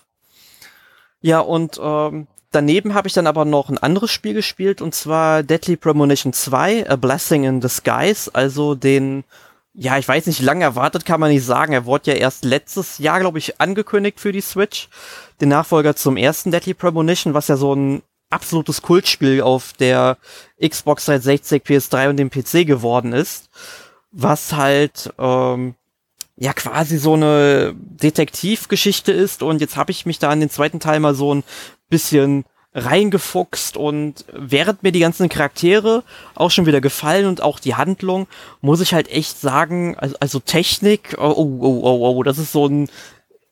Ja, und ähm, daneben habe ich dann aber noch ein anderes Spiel gespielt und zwar Deadly Premonition 2, A Blessing in Disguise, also den ja, ich weiß nicht, lange erwartet kann man nicht sagen. Er wurde ja erst letztes Jahr, glaube ich, angekündigt für die Switch. Den Nachfolger zum ersten Deadly Premonition, was ja so ein absolutes Kultspiel auf der Xbox 360, PS3 und dem PC geworden ist. Was halt, ähm, ja, quasi so eine Detektivgeschichte ist. Und jetzt habe ich mich da an den zweiten Teil mal so ein bisschen reingefuchst und während mir die ganzen Charaktere auch schon wieder gefallen und auch die Handlung, muss ich halt echt sagen, also, also Technik, oh, oh, oh, oh, oh, das ist so ein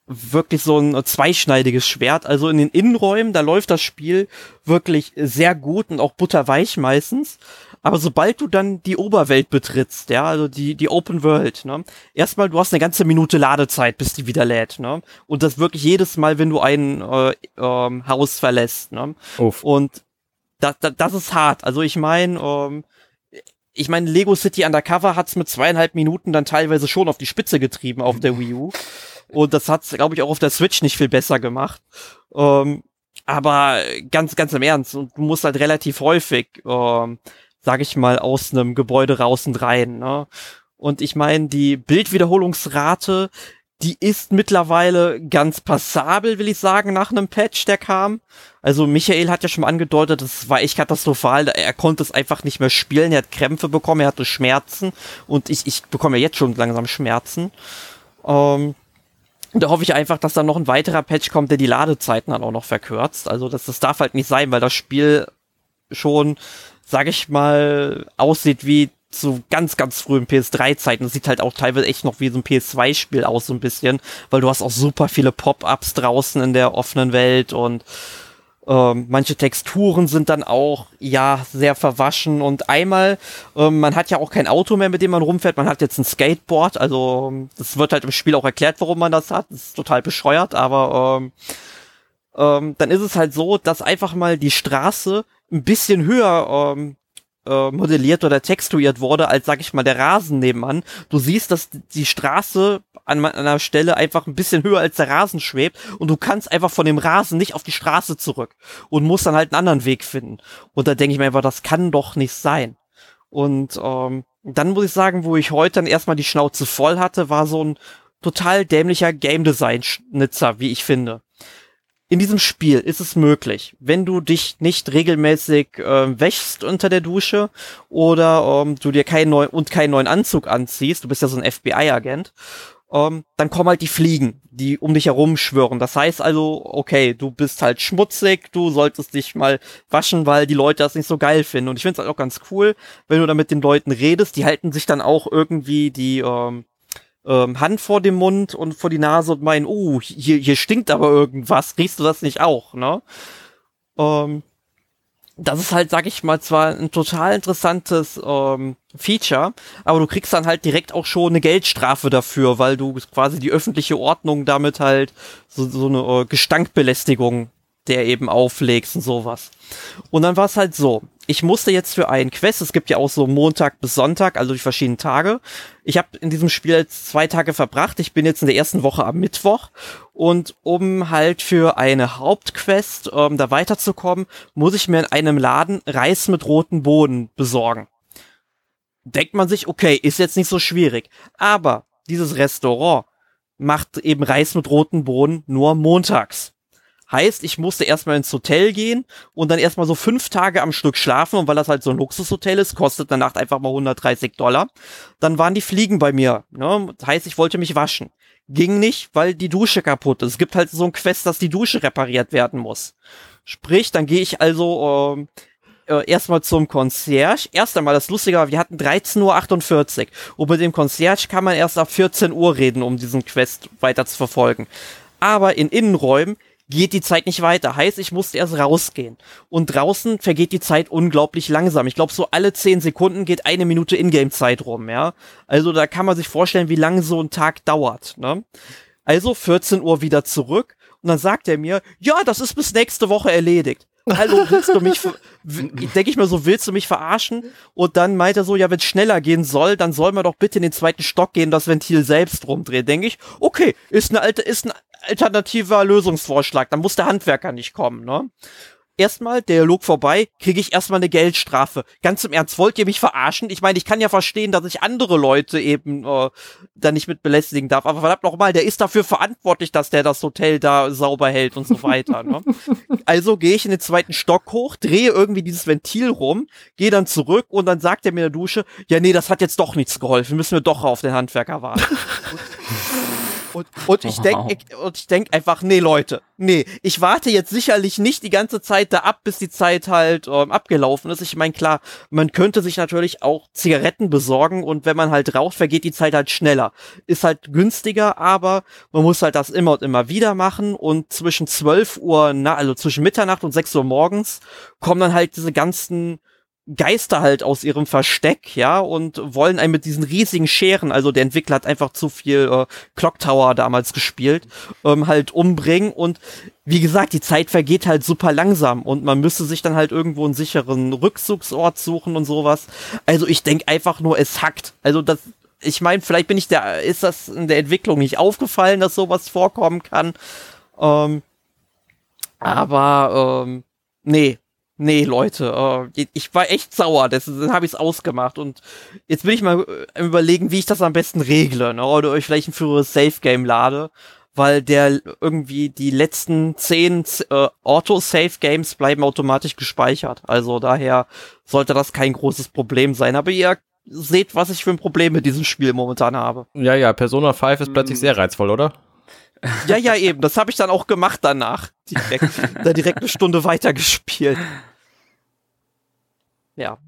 wirklich so ein zweischneidiges Schwert. Also in den Innenräumen, da läuft das Spiel wirklich sehr gut und auch butterweich meistens. Aber sobald du dann die Oberwelt betrittst, ja, also die, die Open World, ne, erstmal, du hast eine ganze Minute Ladezeit, bis die wieder lädt, ne? Und das wirklich jedes Mal, wenn du ein äh, ähm, Haus verlässt, ne? Uff. Und das, das, das ist hart. Also ich meine, ähm, ich meine, Lego City Undercover hat's mit zweieinhalb Minuten dann teilweise schon auf die Spitze getrieben auf der Wii U. Und das hat's, glaube ich, auch auf der Switch nicht viel besser gemacht. Ähm, aber ganz, ganz im Ernst, und du musst halt relativ häufig ähm, sag ich mal, aus einem Gebäude raus und rein. Ne? Und ich meine, die Bildwiederholungsrate, die ist mittlerweile ganz passabel, will ich sagen, nach einem Patch, der kam. Also Michael hat ja schon angedeutet, das war echt katastrophal. Er konnte es einfach nicht mehr spielen. Er hat Krämpfe bekommen, er hatte Schmerzen. Und ich, ich bekomme ja jetzt schon langsam Schmerzen. Ähm, da hoffe ich einfach, dass da noch ein weiterer Patch kommt, der die Ladezeiten dann auch noch verkürzt. Also das, das darf halt nicht sein, weil das Spiel schon sag ich mal, aussieht wie zu ganz, ganz frühen PS3-Zeiten. Das sieht halt auch teilweise echt noch wie so ein PS2-Spiel aus, so ein bisschen, weil du hast auch super viele Pop-Ups draußen in der offenen Welt und ähm, manche Texturen sind dann auch, ja, sehr verwaschen. Und einmal, ähm, man hat ja auch kein Auto mehr, mit dem man rumfährt, man hat jetzt ein Skateboard, also das wird halt im Spiel auch erklärt, warum man das hat, das ist total bescheuert, aber ähm, ähm, dann ist es halt so, dass einfach mal die Straße ein bisschen höher ähm, äh, modelliert oder textuiert wurde als, sag ich mal, der Rasen nebenan. Du siehst, dass die Straße an einer Stelle einfach ein bisschen höher als der Rasen schwebt und du kannst einfach von dem Rasen nicht auf die Straße zurück und musst dann halt einen anderen Weg finden. Und da denke ich mir einfach, das kann doch nicht sein. Und ähm, dann muss ich sagen, wo ich heute dann erstmal die Schnauze voll hatte, war so ein total dämlicher Game Design Schnitzer, wie ich finde in diesem Spiel ist es möglich, wenn du dich nicht regelmäßig äh, wäschst unter der Dusche oder ähm, du dir keinen neuen und keinen neuen Anzug anziehst, du bist ja so ein FBI-Agent, ähm, dann kommen halt die Fliegen, die um dich herum schwören. Das heißt also, okay, du bist halt schmutzig, du solltest dich mal waschen, weil die Leute das nicht so geil finden. Und ich finde es halt auch ganz cool, wenn du da mit den Leuten redest, die halten sich dann auch irgendwie die ähm, ähm, Hand vor dem Mund und vor die Nase und meinen, oh, hier, hier stinkt aber irgendwas, riechst du das nicht auch, ne? Ähm, das ist halt, sag ich mal, zwar ein total interessantes ähm, Feature, aber du kriegst dann halt direkt auch schon eine Geldstrafe dafür, weil du quasi die öffentliche Ordnung damit halt so, so eine äh, Gestankbelästigung der eben auflegst und sowas. Und dann war es halt so, ich musste jetzt für einen Quest, es gibt ja auch so Montag bis Sonntag, also die verschiedenen Tage. Ich habe in diesem Spiel zwei Tage verbracht. Ich bin jetzt in der ersten Woche am Mittwoch und um halt für eine Hauptquest ähm, da weiterzukommen, muss ich mir in einem Laden Reis mit rotem Boden besorgen. Denkt man sich, okay, ist jetzt nicht so schwierig. Aber dieses Restaurant macht eben Reis mit roten Boden nur montags. Heißt, ich musste erstmal ins Hotel gehen und dann erstmal so fünf Tage am Stück schlafen. Und weil das halt so ein Luxushotel ist, kostet eine Nacht einfach mal 130 Dollar. Dann waren die Fliegen bei mir. Ne? Heißt, ich wollte mich waschen. Ging nicht, weil die Dusche kaputt ist. Es gibt halt so ein Quest, dass die Dusche repariert werden muss. Sprich, dann gehe ich also äh, äh, erstmal zum Concierge. Erst einmal, das Lustige war, wir hatten 13.48 Uhr. Und mit dem Concierge kann man erst ab 14 Uhr reden, um diesen Quest weiter zu verfolgen. Aber in Innenräumen geht die Zeit nicht weiter. Heißt, ich musste erst rausgehen. Und draußen vergeht die Zeit unglaublich langsam. Ich glaube, so alle zehn Sekunden geht eine Minute Ingame-Zeit rum, ja. Also da kann man sich vorstellen, wie lange so ein Tag dauert, ne? Also 14 Uhr wieder zurück Und dann sagt er mir, ja, das ist bis nächste Woche erledigt. Hallo, willst du mich, denke ich mir so, willst du mich verarschen? Und dann meint er so, ja, wenn es schneller gehen soll, dann soll man doch bitte in den zweiten Stock gehen, das Ventil selbst rumdrehen. Denke ich, okay, ist eine alte, ist ein alternativer Lösungsvorschlag, dann muss der Handwerker nicht kommen, ne? Erstmal, der Dialog vorbei, kriege ich erstmal eine Geldstrafe. Ganz im Ernst, wollt ihr mich verarschen? Ich meine, ich kann ja verstehen, dass ich andere Leute eben äh, da nicht mit belästigen darf, aber verdammt nochmal, der ist dafür verantwortlich, dass der das Hotel da sauber hält und so weiter. ne? Also gehe ich in den zweiten Stock hoch, drehe irgendwie dieses Ventil rum, gehe dann zurück und dann sagt er mir in der Dusche, ja nee, das hat jetzt doch nichts geholfen, müssen wir doch auf den Handwerker warten. Und, und ich denke ich denk einfach, nee, Leute, nee, ich warte jetzt sicherlich nicht die ganze Zeit da ab, bis die Zeit halt ähm, abgelaufen ist. Ich meine, klar, man könnte sich natürlich auch Zigaretten besorgen und wenn man halt raucht, vergeht die Zeit halt schneller. Ist halt günstiger, aber man muss halt das immer und immer wieder machen und zwischen 12 Uhr, na, also zwischen Mitternacht und 6 Uhr morgens kommen dann halt diese ganzen Geister halt aus ihrem Versteck, ja, und wollen einen mit diesen riesigen Scheren, also der Entwickler hat einfach zu viel äh, Clock Tower damals gespielt, ähm, halt umbringen und wie gesagt, die Zeit vergeht halt super langsam und man müsste sich dann halt irgendwo einen sicheren Rückzugsort suchen und sowas. Also ich denke einfach nur, es hackt. Also das, ich meine, vielleicht bin ich der, ist das in der Entwicklung nicht aufgefallen, dass sowas vorkommen kann. Ähm, aber ähm, nee, nee, Leute, äh, ich war echt sauer, deswegen habe ich es ausgemacht und jetzt will ich mal äh, überlegen, wie ich das am besten regle, ne? oder euch vielleicht ein früheres Safe-Game lade, weil der irgendwie die letzten zehn äh, Auto-Safe-Games bleiben automatisch gespeichert, also daher sollte das kein großes Problem sein, aber ihr seht, was ich für ein Problem mit diesem Spiel momentan habe. Ja, ja, Persona 5 ist plötzlich sehr reizvoll, oder? Ja, ja, eben. Das habe ich dann auch gemacht danach. Direkt, da direkt eine Stunde weitergespielt. Ja.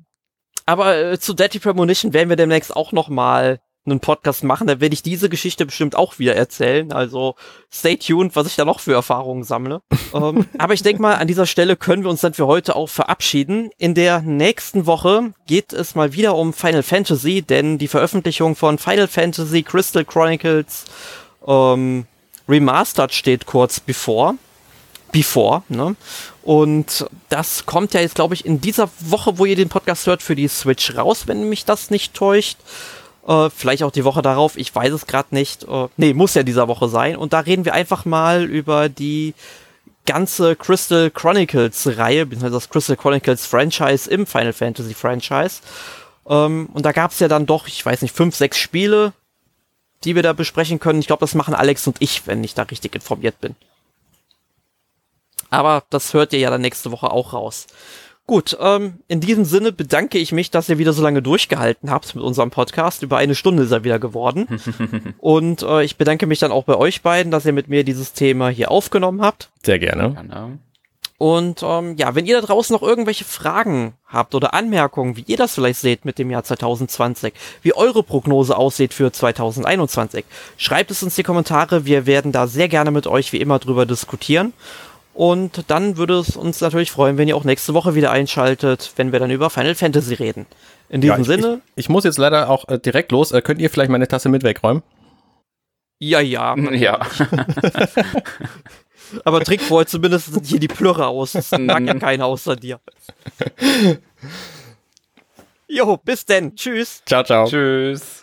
Aber äh, zu Deadly Premonition werden wir demnächst auch noch mal einen Podcast machen. Da werde ich diese Geschichte bestimmt auch wieder erzählen. Also stay tuned, was ich da noch für Erfahrungen sammle. ähm, aber ich denke mal, an dieser Stelle können wir uns dann für heute auch verabschieden. In der nächsten Woche geht es mal wieder um Final Fantasy, denn die Veröffentlichung von Final Fantasy Crystal Chronicles ähm, Remastered steht kurz bevor. Before, ne? Und das kommt ja jetzt, glaube ich, in dieser Woche, wo ihr den Podcast hört, für die Switch raus, wenn mich das nicht täuscht. Äh, vielleicht auch die Woche darauf, ich weiß es gerade nicht. Äh, nee, muss ja dieser Woche sein. Und da reden wir einfach mal über die ganze Crystal Chronicles Reihe, beziehungsweise das Crystal Chronicles Franchise im Final Fantasy Franchise. Ähm, und da gab es ja dann doch, ich weiß nicht, fünf, sechs Spiele, die wir da besprechen können. Ich glaube, das machen Alex und ich, wenn ich da richtig informiert bin. Aber das hört ihr ja dann nächste Woche auch raus. Gut, ähm, in diesem Sinne bedanke ich mich, dass ihr wieder so lange durchgehalten habt mit unserem Podcast. Über eine Stunde ist er wieder geworden. Und äh, ich bedanke mich dann auch bei euch beiden, dass ihr mit mir dieses Thema hier aufgenommen habt. Sehr gerne. Genau. Und ähm, ja, wenn ihr da draußen noch irgendwelche Fragen habt oder Anmerkungen, wie ihr das vielleicht seht mit dem Jahr 2020, wie eure Prognose aussieht für 2021, schreibt es uns in die Kommentare. Wir werden da sehr gerne mit euch wie immer drüber diskutieren. Und dann würde es uns natürlich freuen, wenn ihr auch nächste Woche wieder einschaltet, wenn wir dann über Final Fantasy reden. In diesem ja, ich, Sinne. Ich, ich, muss jetzt leider auch äh, direkt los. Äh, könnt ihr vielleicht meine Tasse mit wegräumen? Ja, ja. Ja. Aber trink vorher zumindest hier die Plörre aus. Das mag ja keiner außer dir. Jo, bis denn. Tschüss. Ciao, ciao. Tschüss.